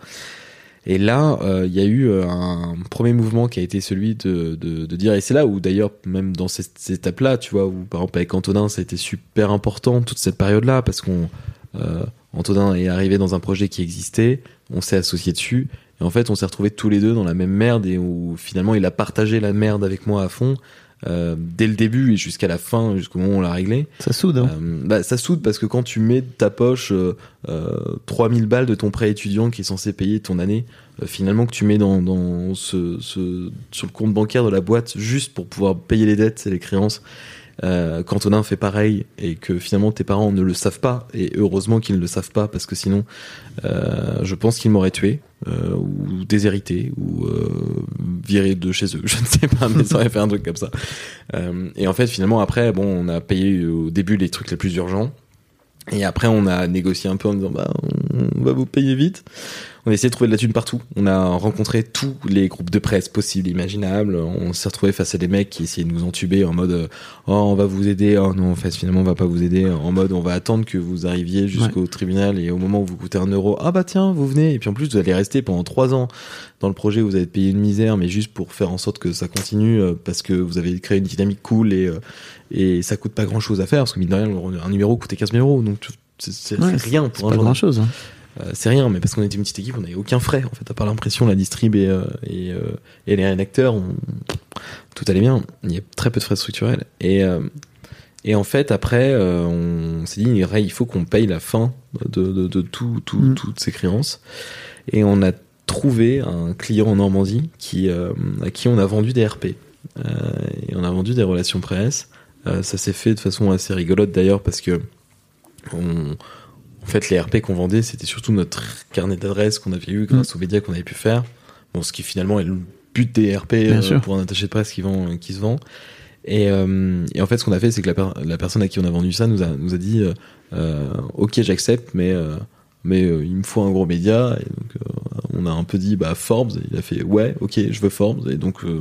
Et là, euh, il y a eu euh, un premier mouvement qui a été celui de, de, de dire, et c'est là où d'ailleurs, même dans ces étapes-là, tu vois, où par exemple avec Antonin, ça a été super important toute cette période-là, parce qu'on euh, Antonin est arrivé dans un projet qui existait, on s'est associé dessus, et en fait, on s'est retrouvés tous les deux dans la même merde, et où finalement, il a partagé la merde avec moi à fond, euh, dès le début et jusqu'à la fin, jusqu'au moment où on l'a réglé. Ça soude, hein. Euh, bah, ça soude parce que quand tu mets de ta poche euh, euh, 3000 balles de ton prêt étudiant qui est censé payer ton année, finalement que tu mets dans, dans ce, ce, sur le compte bancaire de la boîte juste pour pouvoir payer les dettes et les créances, euh, qu'Antonin fait pareil et que finalement tes parents ne le savent pas, et heureusement qu'ils ne le savent pas parce que sinon euh, je pense qu'ils m'auraient tué euh, ou déshérité ou euh, viré de chez eux, (laughs) je ne sais pas, mais ça aurait fait un truc comme ça. Euh, et en fait, finalement, après, bon, on a payé au début les trucs les plus urgents. Et après, on a négocié un peu en disant, bah, on va vous payer vite. On a essayé de trouver de la thune partout. On a rencontré tous les groupes de presse possibles, imaginables. On s'est retrouvé face à des mecs qui essayaient de nous entuber en mode, euh, oh, on va vous aider. Oh non, en fait, finalement, on va pas vous aider. En mode, on va attendre que vous arriviez jusqu'au tribunal et au moment où vous coûtez un euro, ah bah tiens, vous venez. Et puis en plus, vous allez rester pendant trois ans dans le projet, vous allez payer une misère, mais juste pour faire en sorte que ça continue, euh, parce que vous avez créé une dynamique cool et, euh, et ça coûte pas grand chose à faire, parce que mine de rien, un numéro coûtait 15 000 euros, donc c'est Ouais, rien pour un pas grand chose. Euh, c'est rien, mais parce qu'on était une petite équipe, on n'avait aucun frais, en fait, à part l'impression, la distrib et, euh, et, euh, et les rédacteurs, on- tout allait bien. Il y a très peu de frais structurels. Et, et en fait, après, on s'est dit, il faut qu'on paye la fin de, de, de tout, tout- Mm. toutes ces créances. Et on a trouvé un client en Normandie qui, à qui on a vendu des RP. Et on a vendu des relations presse. Ça s'est fait de façon assez rigolote d'ailleurs parce que on, en fait, les RP qu'on vendait, c'était surtout notre carnet d'adresses qu'on avait eu grâce aux médias qu'on avait pu faire. Bon, ce qui finalement est le but des RP euh, pour un attaché de presse qui, vend, qui se vend. Et, euh, et en fait, ce qu'on a fait, c'est que la, per- la personne à qui on a vendu ça nous a, nous a dit euh, euh, Ok, j'accepte, mais, mais il me faut un gros média. Et donc, on a un peu dit bah, Forbes. Il a fait Ouais, ok, je veux Forbes. Et donc, euh,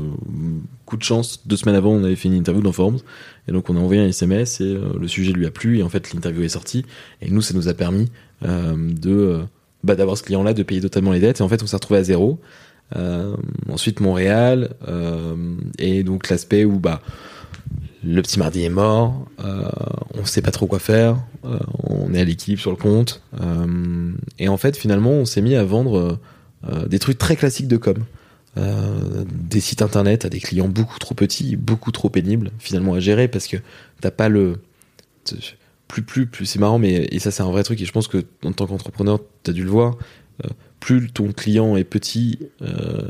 coup de chance, deux semaines avant, on avait fait une interview dans Forbes. Et donc, on a envoyé un SMS et euh, le sujet lui a plu. Et en fait, l'interview est sortie. Et nous, ça nous a permis euh, de bah, d'avoir ce client-là, de payer totalement les dettes. Et en fait, on s'est retrouvé à zéro. Ensuite, Montréal. et donc, l'aspect où bah, le petit mardi est mort, euh, on sait pas trop quoi faire, on est à l'équilibre sur le compte. et en fait, finalement, on s'est mis à vendre des trucs très classiques de com. Euh, des sites internet à des clients beaucoup trop petits, beaucoup trop pénibles finalement à gérer parce que t'as pas le plus plus plus c'est marrant mais et ça c'est un vrai truc et je pense que en tant qu'entrepreneur t'as dû le voir euh, plus ton client est petit euh,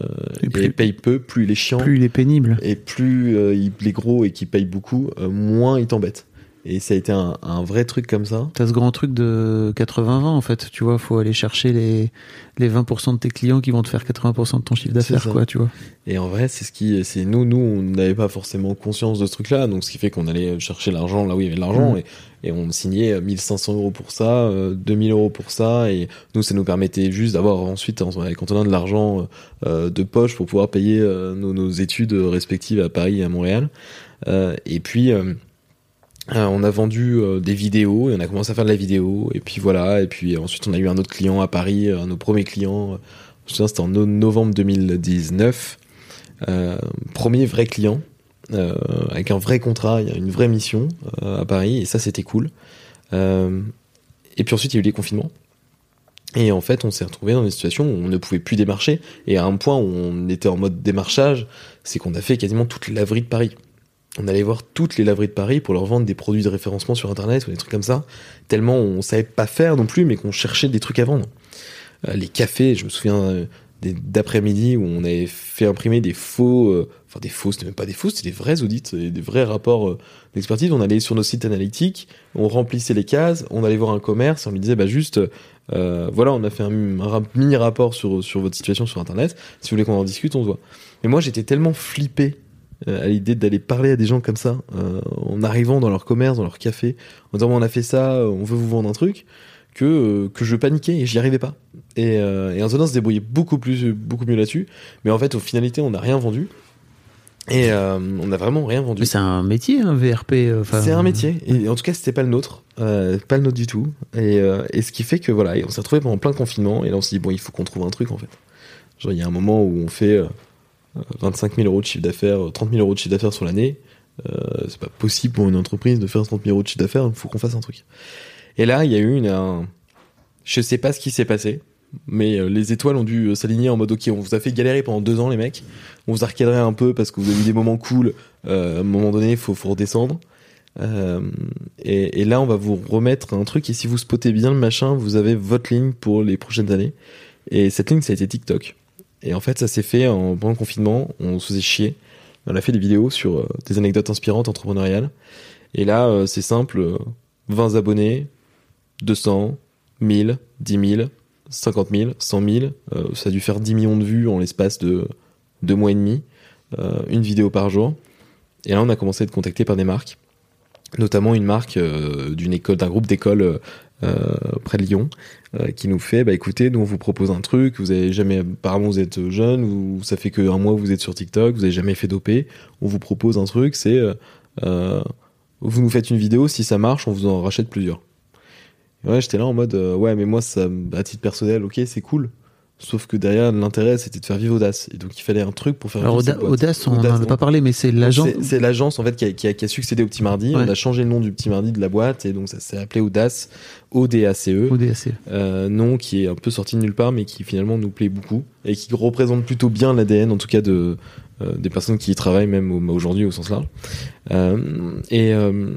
Et et, plus- paye peu plus il est chiant Plus il est pénible. et plus euh, il est gros et qu'il paye beaucoup, euh, moins il t'embête. Et ça a été un, un vrai truc comme ça. T'as ce grand truc de 80-20 en fait, tu vois, faut aller chercher les, les 20% de tes clients qui vont te faire 80% de ton chiffre d'affaires, quoi, tu vois. Et en vrai, c'est ce qui, c'est nous, nous, on n'avait pas forcément conscience de ce truc-là, donc ce qui fait qu'on allait chercher l'argent là où il y avait de l'argent Mhm. et, et on signait 1500 euros pour ça, euh, 2000 euros pour ça, et nous, ça nous permettait juste d'avoir ensuite, en- avec Antonin, de l'argent euh, de poche pour pouvoir payer euh, nos, nos études respectives à Paris et à Montréal. Euh, et puis, euh, euh, on a vendu euh, des vidéos et on a commencé à faire de la vidéo. Et puis voilà. Et puis ensuite on a eu un autre client à Paris un nos premiers clients euh, je c'était en no- novembre 2019 euh, premier vrai client euh, avec un vrai contrat une vraie mission euh, à Paris. Et ça c'était cool. Euh, et puis ensuite il y a eu les confinements. Et en fait, on s'est retrouvé dans une situation où on ne pouvait plus démarcher. Et à un point où on était en mode démarchage, c'est qu'on a fait quasiment toutes les laveries de Paris. On allait voir toutes les laveries de Paris pour leur vendre des produits de référencement sur Internet ou des trucs comme ça. Tellement on savait pas faire non plus, mais qu'on cherchait des trucs à vendre. Euh, les cafés, je me souviens euh, d'après-midi où on avait fait imprimer des faux, euh, enfin des faux, c'était même pas des faux, c'était des vrais audits, des vrais rapports d'expertise. On allait sur nos sites analytiques, on remplissait les cases, on allait voir un commerce, on lui disait bah juste, voilà, on a fait un, mini rapport sur sur votre situation sur Internet. Si vous voulez qu'on en discute, on se voit. Mais moi, j'étais tellement flippé à l'idée d'aller parler à des gens comme ça, euh, en arrivant dans leur commerce, dans leur café, en disant on a fait ça, on veut vous vendre un truc, que euh, que je paniquais et j'y arrivais pas. Et, euh, et se débrouillait beaucoup plus, beaucoup mieux là-dessus. Mais en fait, au finalité, on n'a rien vendu. Et euh, on n'a vraiment rien vendu. Mais c'est un métier, un VRP. euh, enfin, C'est un métier. Et en tout cas, c'était pas le nôtre. Euh, pas le nôtre du tout. Et, euh, et ce qui fait que voilà, et on s'est retrouvé pendant plein de confinement. Et là, on s'est dit, bon, il faut qu'on trouve un truc en fait. Genre, il y a un moment où on fait euh, 25 000 euros de chiffre d'affaires, euh, 30 000 euros de chiffre d'affaires sur l'année. Euh, c'est pas possible pour une entreprise de faire 30 000 euros de chiffre d'affaires. Il faut qu'on fasse un truc. Et là, il y a eu une. un- Je sais pas ce qui s'est passé. Mais euh, les étoiles ont dû euh, s'aligner en mode ok, on vous a fait galérer pendant deux ans les mecs, on vous a recadré un peu parce que vous avez eu des moments cool, euh, à un moment donné il faut, redescendre. Euh, et là, on va vous remettre un truc. Et si vous spottez bien le machin, vous avez votre ligne pour les prochaines années. Et cette ligne, ça a été TikTok. Et en fait, ça s'est fait en, pendant le confinement. On se faisait chier. On a fait des vidéos sur euh, des anecdotes inspirantes entrepreneuriales. Et là, euh, c'est simple. euh, 20 abonnés, 200, 1000, 10 000, 50 000, 100 000. euh, ça a dû faire 10 millions de vues en l'espace de deux mois et demi. euh, une vidéo par jour. Et là, on a commencé à être contacté par des marques notamment une marque euh, d'une école, d'un groupe d'écoles euh, euh, près de Lyon, euh, qui nous fait, bah écoutez, nous on vous propose un truc, vous avez jamais, apparemment vous êtes jeune, vous, ça fait que un mois vous êtes sur TikTok, vous avez jamais fait d'OP, on vous propose un truc, c'est, euh, euh, vous nous faites une vidéo, si ça marche, on vous en rachète plusieurs. Ouais, j'étais là en mode, euh, ouais, mais moi, ça, à titre personnel, ok, c'est cool. Sauf que derrière, l'intérêt, c'était de faire vivre Audace. Et donc, il fallait un truc pour faire Alors, vivre Auda-. Audace, on n'en non. pas parlé, mais c'est l'agent. C'est- l'agence en fait qui a, qui a- qui a succédé au Petit Mardi. Ouais. On a changé le nom du Petit Mardi de la boîte et donc ça s'est appelé Audace, O-D-A-C-E. ODAC. Euh, nom qui est un peu sorti de nulle part mais qui finalement nous plaît beaucoup et qui représente plutôt bien l'ADN en tout cas de euh, des personnes qui y travaillent même au- aujourd'hui au sens large. Euh, et euh,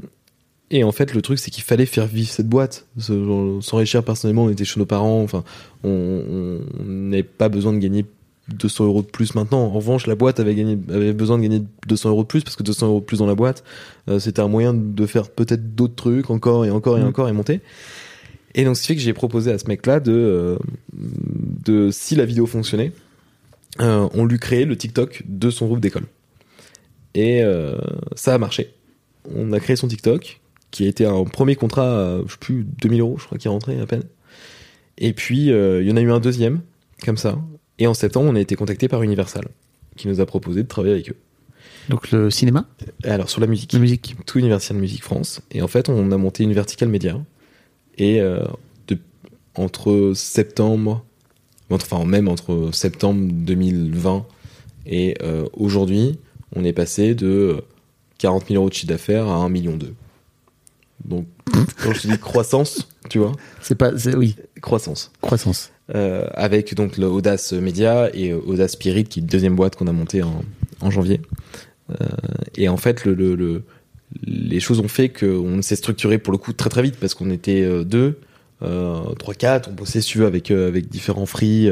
et en fait, le truc, c'est qu'il fallait faire vivre cette boîte. S'enrichir personnellement, on était chez nos parents. Enfin, on n'avait pas besoin de gagner 200 euros de plus maintenant. En revanche, la boîte avait, gagné, avait besoin de gagner 200 euros de plus parce que 200 euros de plus dans la boîte, euh, c'était un moyen de faire peut-être d'autres trucs encore et encore et Mm. encore et monter. Et donc, ce qui fait que j'ai proposé à ce mec-là de, euh, de, si la vidéo fonctionnait, euh, on lui créait le TikTok de son groupe d'école. Et ça a marché. On a créé son TikTok, qui a été un premier contrat, à, je sais plus, 2000 euros, je crois, qui est rentré à peine. Et puis, euh, il y en a eu un deuxième, comme ça. Et en septembre, on a été contacté par Universal, qui nous a proposé de travailler avec eux. Donc, le cinéma, alors, sur la musique, la musique. tout Universal Music France. Et en fait, on a monté une verticale média. Et euh, de- entre septembre, enfin même entre septembre 2020 et euh, aujourd'hui, on est passé de 40 000 euros de chiffre d'affaires à 1 million d'eux. Donc, quand je dis croissance, tu vois, C'est pas, oui, croissance. croissance. Euh, avec donc le Audace Media et euh, Audace Spirit, qui est une deuxième boîte qu'on a montée en, en janvier. Euh, et en fait, le, le, le- les choses ont fait qu'on s'est structuré pour le coup très très vite parce qu'on était deux, euh, trois, quatre, on bossait si tu veux avec avec différents free,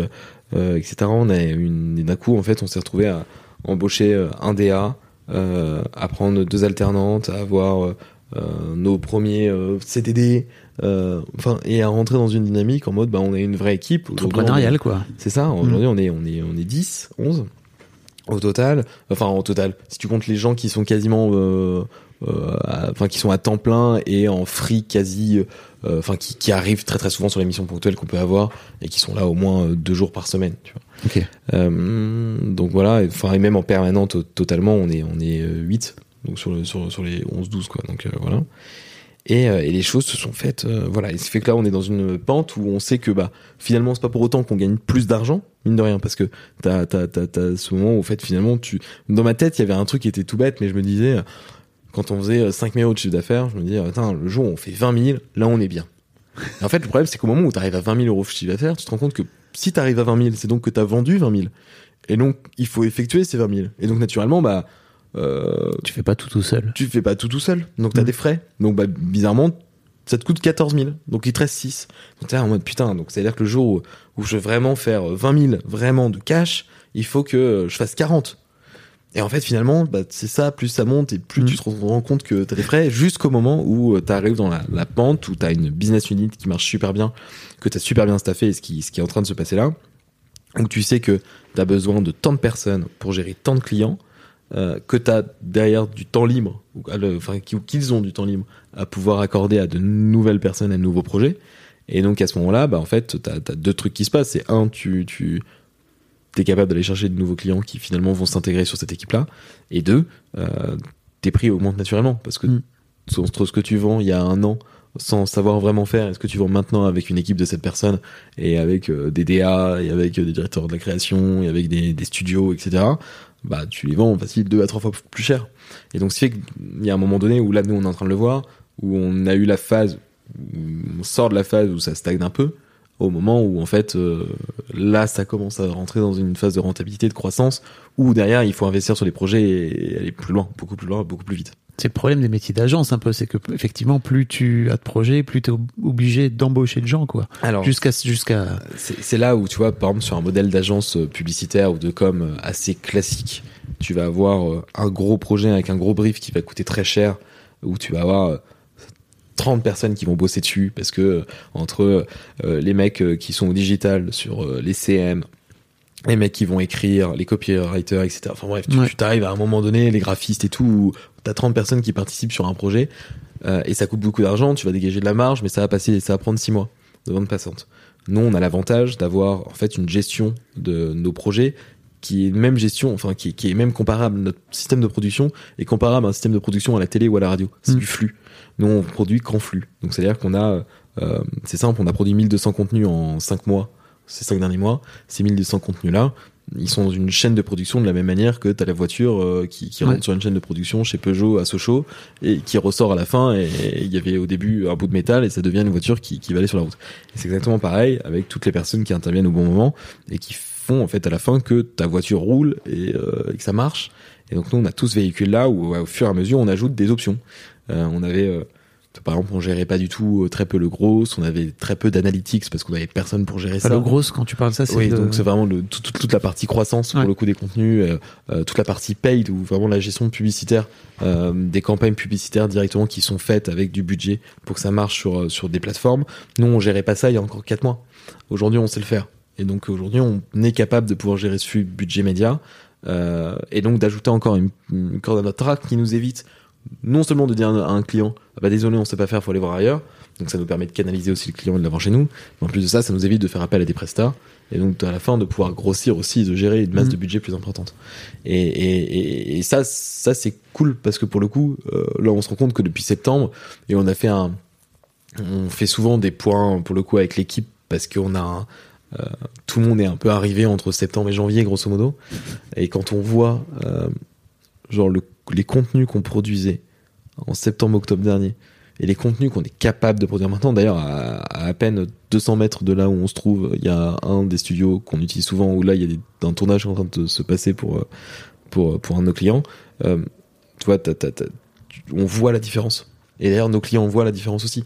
etc. On a une et d'un coup en fait on s'est retrouvé à embaucher un DA, à prendre deux alternantes, à avoir nos premiers euh, CDD, euh, enfin et à rentrer dans une dynamique en mode bah on est une vraie équipe Aujourd'hui, on est- Entrepreneurial, quoi. c'est ça, aujourd'hui on est on est on est 10, 11 au total, enfin au total, si tu comptes les gens qui sont quasiment euh, euh, à- enfin qui sont à temps plein et en free quasi euh, enfin qui, qui arrivent très très souvent sur les missions ponctuelles qu'on peut avoir et qui sont là au moins euh, deux jours par semaine, tu vois. Euh, donc voilà, et- enfin et même en permanente to- totalement, on est on est 8 donc sur le sur, sur les 11 12 quoi. Donc euh, voilà. Et, euh, et les choses se sont faites euh, voilà, et ce fait que là on est dans une pente où on sait que bah finalement c'est pas pour autant qu'on gagne plus d'argent, mine de rien parce que t'as t'as ce moment où en fait finalement tu dans ma tête, il y avait un truc qui était tout bête mais je me disais quand on faisait euh, 5 000 euros de chiffre d'affaires, je me disais attends, le jour où on fait 20 000, là on est bien. Et en fait, le problème, c'est qu'au moment où tu arrives à 20 000 euros de chiffre d'affaires, tu te rends compte que si tu arrives à 20 000, c'est donc que tu as vendu 20 000. Et donc, il faut effectuer ces 20 000. Et donc, naturellement, bah, euh, Tu fais pas tout tout seul. tu fais pas tout tout seul. Donc, tu as Mm. des frais. Donc, bah, bizarrement, ça te coûte 14 000. Donc, il te reste 6. Donc, t'es là en mode putain. Donc, c'est-à-dire que le jour où, où je veux vraiment faire 20 000 vraiment de cash, il faut que je fasse 40. Et en fait, finalement, bah, c'est ça, plus ça monte et plus Mm. tu te rends compte que t'as des frais jusqu'au moment où tu arrives dans la, la pente, où t'as une business unit qui marche super bien, que t'as super bien staffé et ce qui, ce qui est en train de se passer là. Où tu sais que t'as besoin de tant de personnes pour gérer tant de clients, euh, que t'as derrière du temps libre, ou, enfin, qu'ils ont du temps libre à pouvoir accorder à de nouvelles personnes, à de nouveaux projets. Et donc à ce moment-là, bah, en fait, t'as as deux trucs qui se passent. C'est un, tu, tu es capable d'aller chercher de nouveaux clients qui finalement vont s'intégrer sur cette équipe-là. Et deux, euh, tes prix augmentent naturellement parce que Mm. entre ce que tu vends il y a un an sans savoir vraiment faire et ce que tu vends maintenant avec une équipe de cette personne et avec euh, des DA et avec euh, des directeurs de la création et avec des, des studios, etc. Bah, tu les vends facile deux à trois fois plus cher. Et donc, ce qui fait qu'il y a un moment donné où là, nous, on est en train de le voir, où on a eu la phase, on sort de la phase où ça stagne un peu, au moment où, en fait, euh, là, ça commence à rentrer dans une phase de rentabilité, de croissance, où derrière, il faut investir sur les projets et aller plus loin, beaucoup plus loin, beaucoup plus vite. C'est le problème des métiers d'agence un peu, c'est que effectivement plus tu as de projets, plus tu es obligé d'embaucher de gens quoi. Alors, Jusqu'à jusqu'à c'est là où tu vois, par exemple, sur un modèle d'agence euh, publicitaire ou de com euh, assez classique, tu vas avoir euh, un gros projet avec un gros brief qui va coûter très cher, où tu vas avoir euh, 30 personnes qui vont bosser dessus parce que entre les mecs qui sont au digital sur les CM, les mecs qui vont écrire, les copywriters, etc. Enfin bref, tu Ouais. tu à un moment donné, les graphistes et tout, t'as 30 personnes qui participent sur un projet euh, et ça coûte beaucoup d'argent, tu vas dégager de la marge, mais ça va passer, ça va prendre 6 mois de vente passante. Nous, on a l'avantage d'avoir en fait une gestion de nos projets qui est même gestion, enfin qui, qui est même comparable. Notre système de production est comparable à un système de production à la télé ou à la radio. C'est Mm. du flux. Nous, on produit qu'en flux. Donc, c'est-à-dire qu'on a, euh, c'est simple, on a produit 1200 contenus en 5 mois, ces 5 derniers mois. Ces 1200 contenus-là, ils sont dans une chaîne de production de la même manière que tu as la voiture euh, qui, qui Ouais. rentre sur une chaîne de production chez Peugeot à Sochaux et qui ressort à la fin. Et il y avait au début un bout de métal et ça devient une voiture qui, qui va aller sur la route. Et c'est exactement pareil avec toutes les personnes qui interviennent au bon moment et qui font en fait à la fin que ta voiture roule et, euh, et que ça marche. Et donc nous on a tous ce véhicule là où au fur et à mesure on ajoute des options. Euh, on avait euh, par exemple on gérait pas du tout euh, très peu le gros, on avait très peu d'analytics parce qu'on avait personne pour gérer ça. le gros quand tu parles de ça c'est Oui, donc c'est vraiment le, tout- tout- toute la partie croissance pour le coup des contenus, euh, euh, toute la partie paid ou vraiment la gestion publicitaire euh, des campagnes publicitaires directement qui sont faites avec du budget pour que ça marche sur sur des plateformes. Nous, on gérait pas ça il y a encore quatre mois. Aujourd'hui, on sait le faire. Et donc aujourd'hui, on est capable de pouvoir gérer ce budget média euh, et donc d'ajouter encore une, une corde à notre arc qui nous évite non seulement de dire à un client ah bah désolé on sait pas faire faut aller voir ailleurs. Donc ça nous permet de canaliser aussi le client et de l'avoir chez nous. Mais en plus de ça ça nous évite de faire appel à des prestats. Et donc à la fin de pouvoir grossir aussi de gérer une masse Mhm. de budget plus importante. Et, et, et, et ça ça c'est cool parce que pour le coup euh, là on se rend compte que depuis septembre et on a fait un on fait souvent des points pour le coup avec l'équipe parce qu'on a un, euh, tout le monde est un peu arrivé entre septembre et janvier grosso modo. Et quand on voit euh, genre le, les contenus qu'on produisait en septembre octobre dernier. Et les contenus qu'on est capable de produire maintenant d'ailleurs à, à à peine 200 mètres de là où on se trouve il y a un des studios qu'on utilise souvent où là il y a des, un tournage en train de se passer pour pour pour un de nos clients. Euh, tu vois tu- on voit la différence. Et d'ailleurs nos clients voient la différence aussi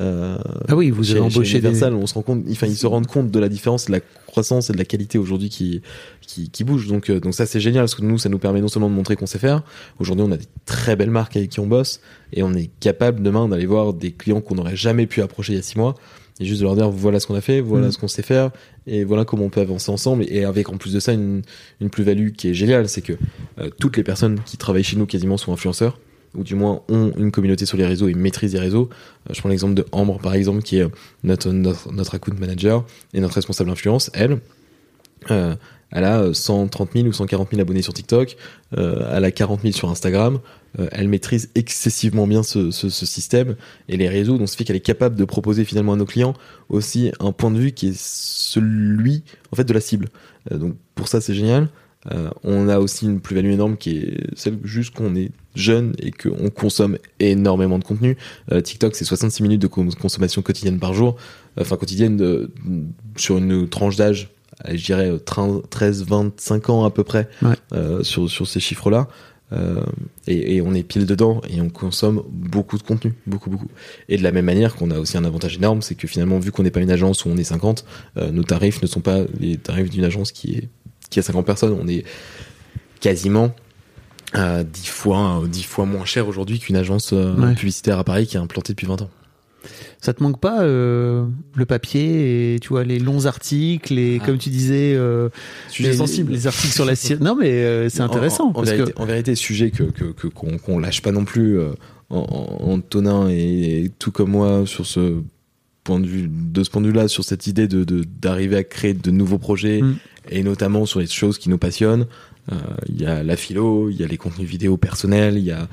euh, Ah oui, vous chez, avez chez embauché des Universal, on se rend compte, enfin ils se rendent compte de la différence, de la croissance et de la qualité aujourd'hui qui, qui qui bouge. Donc euh, donc ça c'est génial parce que nous ça nous permet non seulement de montrer qu'on sait faire. Aujourd'hui on a des très belles marques avec qui on bosse et on est capable demain d'aller voir des clients qu'on n'aurait jamais pu approcher il y a six mois et juste de leur dire voilà ce qu'on a fait, voilà Mhm. ce qu'on sait faire et voilà comment on peut avancer ensemble et avec en plus de ça une une plus-value qui est géniale, c'est que euh, toutes les personnes qui travaillent chez nous quasiment sont influenceurs ou du moins ont une communauté sur les réseaux et maîtrisent les réseaux. Euh, je prends l'exemple de Ambre par exemple qui est euh, notre, notre, account manager et notre responsable influence. Elle, euh, elle a euh, 130 000 ou 140 000 abonnés sur TikTok, euh, elle a 40 000 sur Instagram, euh, elle maîtrise excessivement bien ce, système et les réseaux, donc ce fait qu'elle est capable de proposer finalement à nos clients aussi un point de vue qui est celui en fait de la cible. Euh, donc pour ça c'est génial. Euh, on a aussi une plus-value énorme qui est celle juste qu'on est jeune et qu'on consomme énormément de contenu. Euh, TikTok, c'est 66 minutes de cons- consommation quotidienne par jour, Euh, enfin quotidienne de- sur une tranche d'âge, je dirais euh, 13, 25 ans à peu près, Ouais. euh, sur, sur ces chiffres-là. Et, et on est pile dedans et on consomme beaucoup de contenu, beaucoup, beaucoup. Et de la même manière qu'on a aussi un avantage énorme, c'est que finalement, vu qu'on n'est pas une agence où on est 50, euh, nos tarifs ne sont pas les tarifs d'une agence qui est qui a 50 personnes. On est quasiment à 10 fois, euh, 10 fois moins cher aujourd'hui qu'une agence euh, Ouais. publicitaire à Paris qui est implantée depuis 20 ans. Ça te manque pas euh, le papier et tu vois les longs articles et Ah. comme tu disais euh, Sujet les, sensible. les articles sur la. (laughs) Non mais euh, c'est intéressant En, en- en parce vérité, que en vérité, sujet que qu'on qu'on lâche pas non plus. euh, Antonin et, tout comme moi sur ce point de vue, de ce point de vue-là, sur cette idée de de- d'arriver à créer de nouveaux projets Mm. Et notamment sur les choses qui nous passionnent. Euh, Il y a la philo, il y a les contenus vidéo personnels, il y a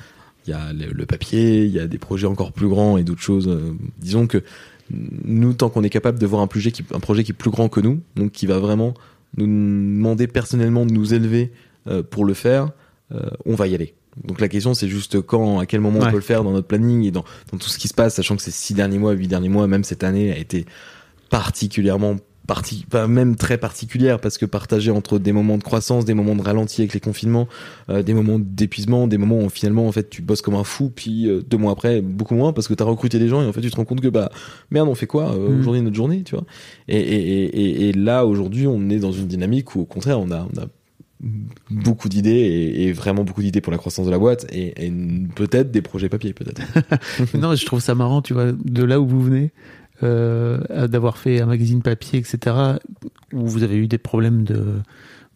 il y a le, le papier, il y a des projets encore plus grands et d'autres choses. Euh, disons que nous, tant qu'on est capable de voir un projet qui un projet qui est plus grand que nous, donc qui va vraiment nous demander personnellement de nous élever euh, pour le faire, euh, on va y aller. Donc la question c'est juste quand, à quel moment Ouais. on peut le faire dans notre planning et dans, dans tout ce qui se passe, sachant que ces six derniers mois, huit derniers mois, même cette année a été particulièrement parti, pas même très particulière parce que partagée entre des moments de croissance, des moments de ralenti avec les confinements, euh, des moments d'épuisement, des moments où finalement en fait tu bosses comme un fou, puis euh, deux mois après beaucoup moins parce que t'as recruté des gens et en fait tu te rends compte que bah merde on fait quoi euh, Mm. aujourd'hui notre journée, tu vois. Et, et, et, et- et là aujourd'hui on est dans une dynamique où au contraire on a, on a beaucoup d'idées et, et vraiment beaucoup d'idées pour la croissance de la boîte et, et peut-être des projets papier peut-être. (laughs) non je trouve ça marrant tu vois de là où vous venez euh, d'avoir fait un magazine papier etc où vous avez eu des problèmes de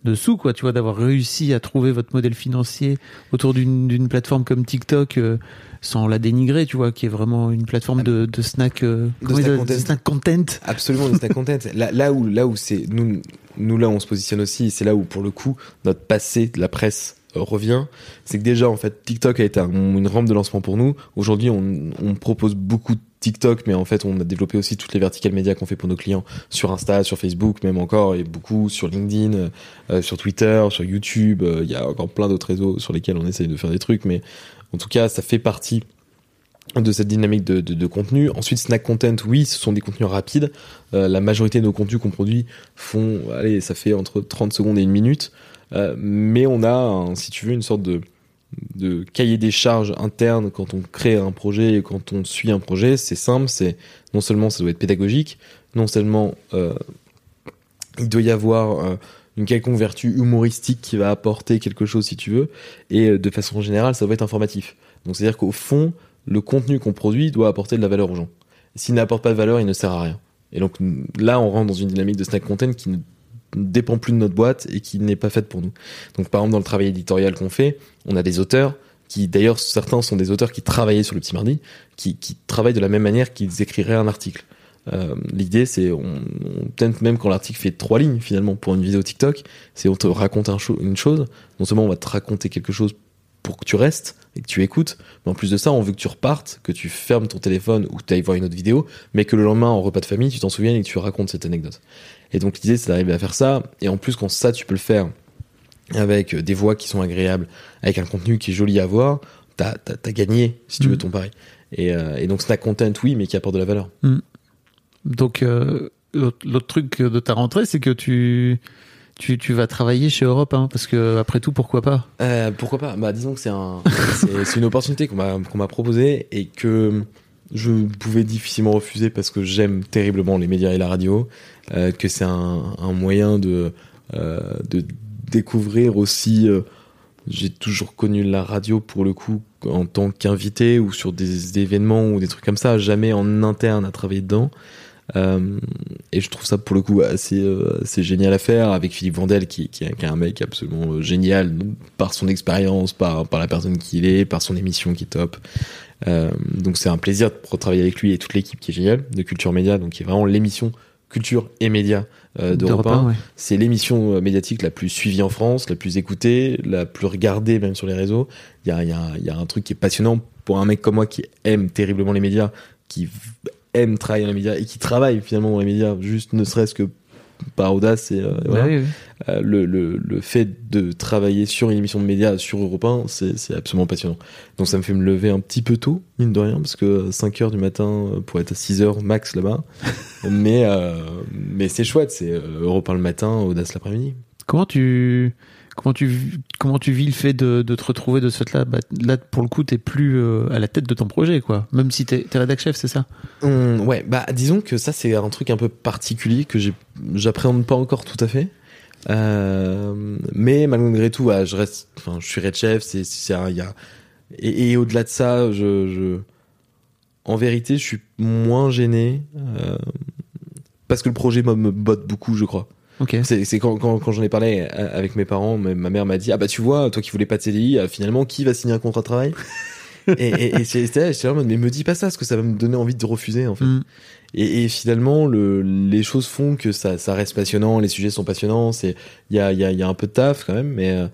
de sous quoi tu vois d'avoir réussi à trouver votre modèle financier autour d'une plateforme comme TikTok euh, sans la dénigrer tu vois qui est vraiment une plateforme de, de snack euh, snack content. de snack content Absolument, le snack content. Là, là où, là où c'est nous, nous là, on se positionne aussi. et C'est là où, pour le coup, notre passé de la presse revient. C'est que déjà, en fait, TikTok a été un- une rampe de lancement pour nous. Aujourd'hui, on, on propose beaucoup de TikTok, mais en fait, on a développé aussi toutes les verticales médias qu'on fait pour nos clients sur Insta, sur Facebook, même encore, et beaucoup sur LinkedIn, euh, sur Twitter, sur YouTube. Euh, Il y a encore plein d'autres réseaux sur lesquels on essaye de faire des trucs, mais en tout cas, ça fait partie de cette dynamique de, de, contenu. Ensuite, snack content, oui, ce sont des contenus rapides. Euh, la majorité de nos contenus qu'on produit font, allez, ça fait entre 30 secondes et une minute. Euh, mais on a, si tu veux, une sorte de, de cahier des charges interne quand on crée un projet et quand on suit un projet. C'est simple, c'est non seulement ça doit être pédagogique, non seulement euh, il doit y avoir euh, une quelconque vertu humoristique qui va apporter quelque chose si tu veux, et euh, de façon générale, ça doit être informatif. Donc c'est-à-dire qu'au fond, le contenu qu'on produit doit apporter de la valeur aux gens. S'il n'apporte pas de valeur, il ne sert à rien. Et donc là, on rentre dans une dynamique de snack content qui ne dépend plus de notre boîte et qui n'est pas faite pour nous. Donc par exemple, dans le travail éditorial qu'on fait, on a des auteurs qui, d'ailleurs, certains sont des auteurs qui travaillaient sur le Petit Mardi, qui, qui travaillent de la même manière qu'ils écriraient un article. Euh, L'idée, c'est, on, peut-être même quand l'article fait trois lignes finalement pour une vidéo TikTok, c'est on te raconte une chose. Non seulement on va te raconter quelque chose pour que tu restes et que tu écoutes, mais en plus de ça, on veut que tu repartes, que tu fermes ton téléphone ou que tu ailles voir une autre vidéo, mais que le lendemain, en repas de famille, tu t'en souviennes et que tu racontes cette anecdote. Et donc l'idée, c'est d'arriver à faire ça. Et en plus, quand ça, tu peux le faire avec des voix qui sont agréables, avec un contenu qui est joli à voir, t'as t'as gagné, si tu Mm. veux, ton pari. Et, euh, et donc snack content, oui, mais qui apporte de la valeur. Donc, euh, l'autre truc de ta rentrée, c'est que tu, tu, tu vas travailler chez Europe, hein, parce que après tout, pourquoi pas? Euh, pourquoi pas? Bah disons que c'est un, c'est une opportunité qu'on m'a qu'on m'a proposée et que je pouvais difficilement refuser parce que j'aime terriblement les médias et la radio, euh, que c'est un, un moyen de euh, de découvrir aussi. j'ai toujours connu la radio pour le coup en tant qu'invité ou sur des événements ou des trucs comme ça, jamais en interne à travailler dedans. Euh, et je trouve ça pour le coup assez, euh, assez génial à faire avec Philippe Vandel qui, qui, est- qui est un mec absolument euh, génial par son expérience, par, par la personne qu'il est, par son émission qui est top. Euh, donc c'est un plaisir de travailler avec lui et toute l'équipe qui est géniale de Culture Média, donc qui est vraiment l'émission culture et médias euh, d'Europe D'Europe 1. un, ouais. C'est l'émission médiatique la plus suivie en France, la plus écoutée, la plus regardée même sur les réseaux. Il y a, y a un truc qui est passionnant pour un mec comme moi qui aime terriblement les médias, qui v- aime travailler dans les médias et qui travaille finalement dans les médias, juste ne serait-ce que par audace et euh, Bah voilà. oui, oui. Euh, le, le, le fait de travailler sur une émission de médias sur Europe 1, c'est absolument passionnant. Donc ça me fait me lever un petit peu tôt, mine de rien, parce que 5 heures du matin euh, pour être à 6 heures max là-bas. (laughs) mais euh, mais c'est chouette, c'est euh, Europe 1 le matin, audace l'après-midi. Comment tu comment tu comment tu vis le fait de, de te retrouver de ce fait-là? Bah, Là, pour le coup, t'es plus euh, à la tête de ton projet, quoi. Même si t'es es rédac chef, c'est ça? Hum, ouais, bah disons que ça c'est un truc un peu particulier que j'appréhende pas encore tout à fait. Euh, mais malgré tout, ouais, je reste, enfin, je suis red chef, c'est, c'est, il y a, et, au-delà de ça, je, en vérité, je suis moins gêné euh, parce que le projet me botte beaucoup, je crois. Ok. C'est, quand, quand, quand j'en ai parlé euh, avec mes parents, ma mère m'a dit ah bah tu vois, toi qui voulais pas de CDI, euh, finalement qui va signer un contrat de travail? (laughs) Et, et, et j'étais là en mode, mais me dis pas ça, parce que ça va me donner envie de refuser en fait. Mm. Et, et finalement, le, les choses font que ça, ça reste passionnant, les sujets sont passionnants, c'est il y a, il y, a, il y a un peu de taf quand même, mais euh,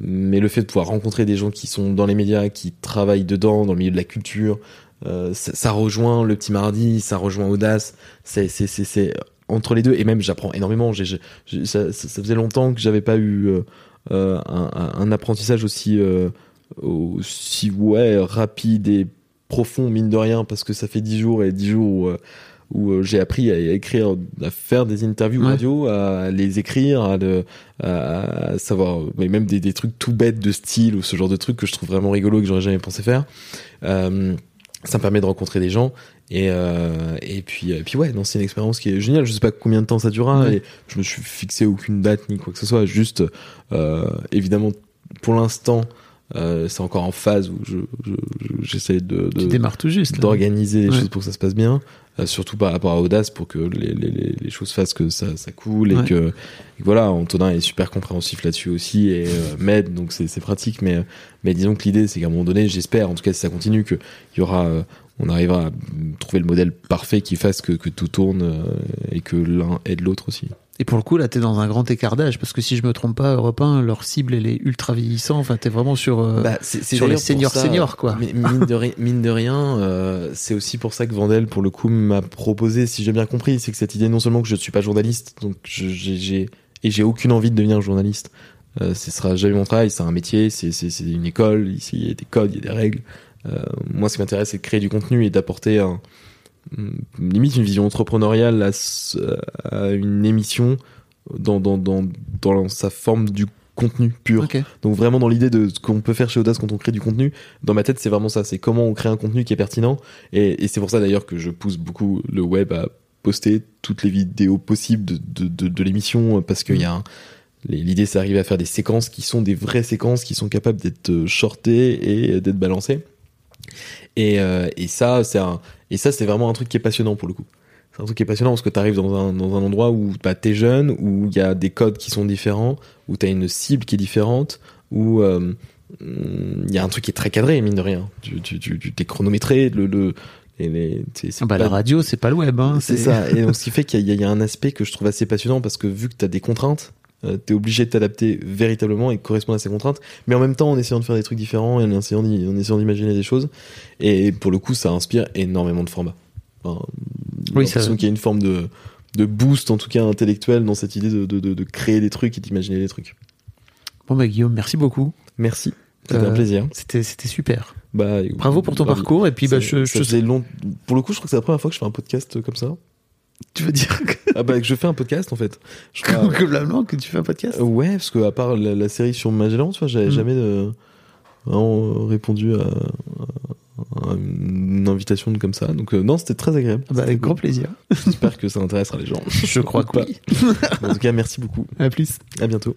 mais le fait de pouvoir rencontrer des gens qui sont dans les médias, qui travaillent dedans, dans le milieu de la culture, euh, ça, ça rejoint le petit mardi, ça rejoint Audace, c'est entre les deux et même j'apprends énormément. Ça, ça, ça faisait longtemps que j'avais pas eu euh, euh, un, apprentissage aussi euh, aussi ouais rapide et profond mine de rien parce que ça fait dix jours et dix jours où, où j'ai appris à écrire, à faire des interviews Ouais. radio, à les écrire, à, le, à, à savoir, mais même des, des trucs tout bêtes de style ou ce genre de trucs que je trouve vraiment rigolo et que j'aurais jamais pensé faire. Euh, ça me permet de rencontrer des gens et euh, et puis et puis ouais non c'est une expérience qui est géniale je sais pas combien de temps ça durera Ouais. et je me suis fixé aucune date ni quoi que ce soit juste euh, évidemment pour l'instant euh, c'est encore en phase où je je- je- j'essaie de, de Tu démarres tout juste. d'organiser les Ouais. choses pour que ça se passe bien, euh, surtout par rapport à Audace pour que les, les, les, choses fassent que ça, ça coule et Ouais. que et voilà, Antonin est super compréhensif là-dessus aussi et euh, (laughs) m'aide donc c'est pratique mais mais disons que l'idée c'est qu'à un moment donné, j'espère en tout cas si ça continue que il y aura euh, on arrivera à trouver le modèle parfait qui fasse que, que tout tourne euh, et que l'un aide l'autre aussi. Et pour le coup, là, t'es dans un grand écart d'âge, parce que si je me trompe pas, Europe 1, leur cible, elle est ultra vieillissant. Enfin, t'es vraiment sur. euh, Bah, sur les seniors ça, seniors, quoi. mi- Mine de, mine de rien, euh, c'est aussi pour ça que Vandel, pour le coup, m'a proposé, si j'ai bien compris, c'est que cette idée, non seulement que je ne suis pas journaliste, donc j'ai et j'ai aucune envie de devenir journaliste. Euh, ce sera jamais mon travail, c'est un métier, c'est une école, ici il y a des codes, il y a des règles. Euh, moi, ce qui m'intéresse, c'est de créer du contenu et d'apporter un, hum, limite une vision entrepreneuriale à, une émission dans, dans, dans, dans sa forme du contenu pur. Donc vraiment dans l'idée de ce qu'on peut faire chez Audace quand on crée du contenu, dans ma tête c'est vraiment ça, c'est comment on crée un contenu qui est pertinent. Et, et c'est pour ça d'ailleurs que je pousse beaucoup le web à poster toutes les vidéos possibles de, de, de, de l'émission parce qu'il y a un- L'idée, c'est d'arriver à faire des séquences qui sont des vraies séquences qui sont capables d'être euh, shortées et d'être balancées. Et, euh, et ça, c'est un, et ça, c'est vraiment un truc qui est passionnant pour le coup. C'est un truc qui est passionnant parce que tu arrives dans un, dans un endroit où bah, t'es jeune, où il y a des codes qui sont différents, où t'as une cible qui est différente, où euh, il y a un truc qui est très cadré, mine de rien. Tu, tu, tu, tu t'es chronométré, le, le, et les, c'est, c'est Ah bah, pas- la radio, c'est pas le web. Hein, c'est ça. Et donc, ce qui fait qu'il y, a- y a un aspect que je trouve assez passionnant parce que vu que tu as des contraintes, euh, t'es obligé de t'adapter véritablement et correspondre à ces contraintes, mais en même temps en essayant de faire des trucs différents et en essayant, d'imaginer des choses. Et pour le coup, ça inspire énormément de formats. Enfin, Oui, ça- qu'il y a une forme de, de boost, en tout cas intellectuel, dans cette idée de, de, de, de créer des trucs et d'imaginer des trucs. Bon, bah, Guillaume, merci beaucoup. Merci. C'était Euh, un plaisir. C'était, c'était super. Bah, Bravo pour ton parcours. Et puis, bah, je, je- long... Pour le coup, je crois que c'est la première fois que je fais un podcast comme ça. Tu veux dire que, Ah bah, que je fais un podcast en fait. Je crois- que globalement, que tu fais un podcast? Euh, Ouais, parce que à part la, la série sur Magellan, tu vois, j'avais Mm. jamais euh, vraiment répondu à, à une invitation comme ça. Donc euh, non, c'était très agréable. Ah bah, Avec grand plaisir. J'espère que ça intéressera les gens. Je crois (laughs) que Pas. oui. en tout cas, merci beaucoup. À plus. À bientôt.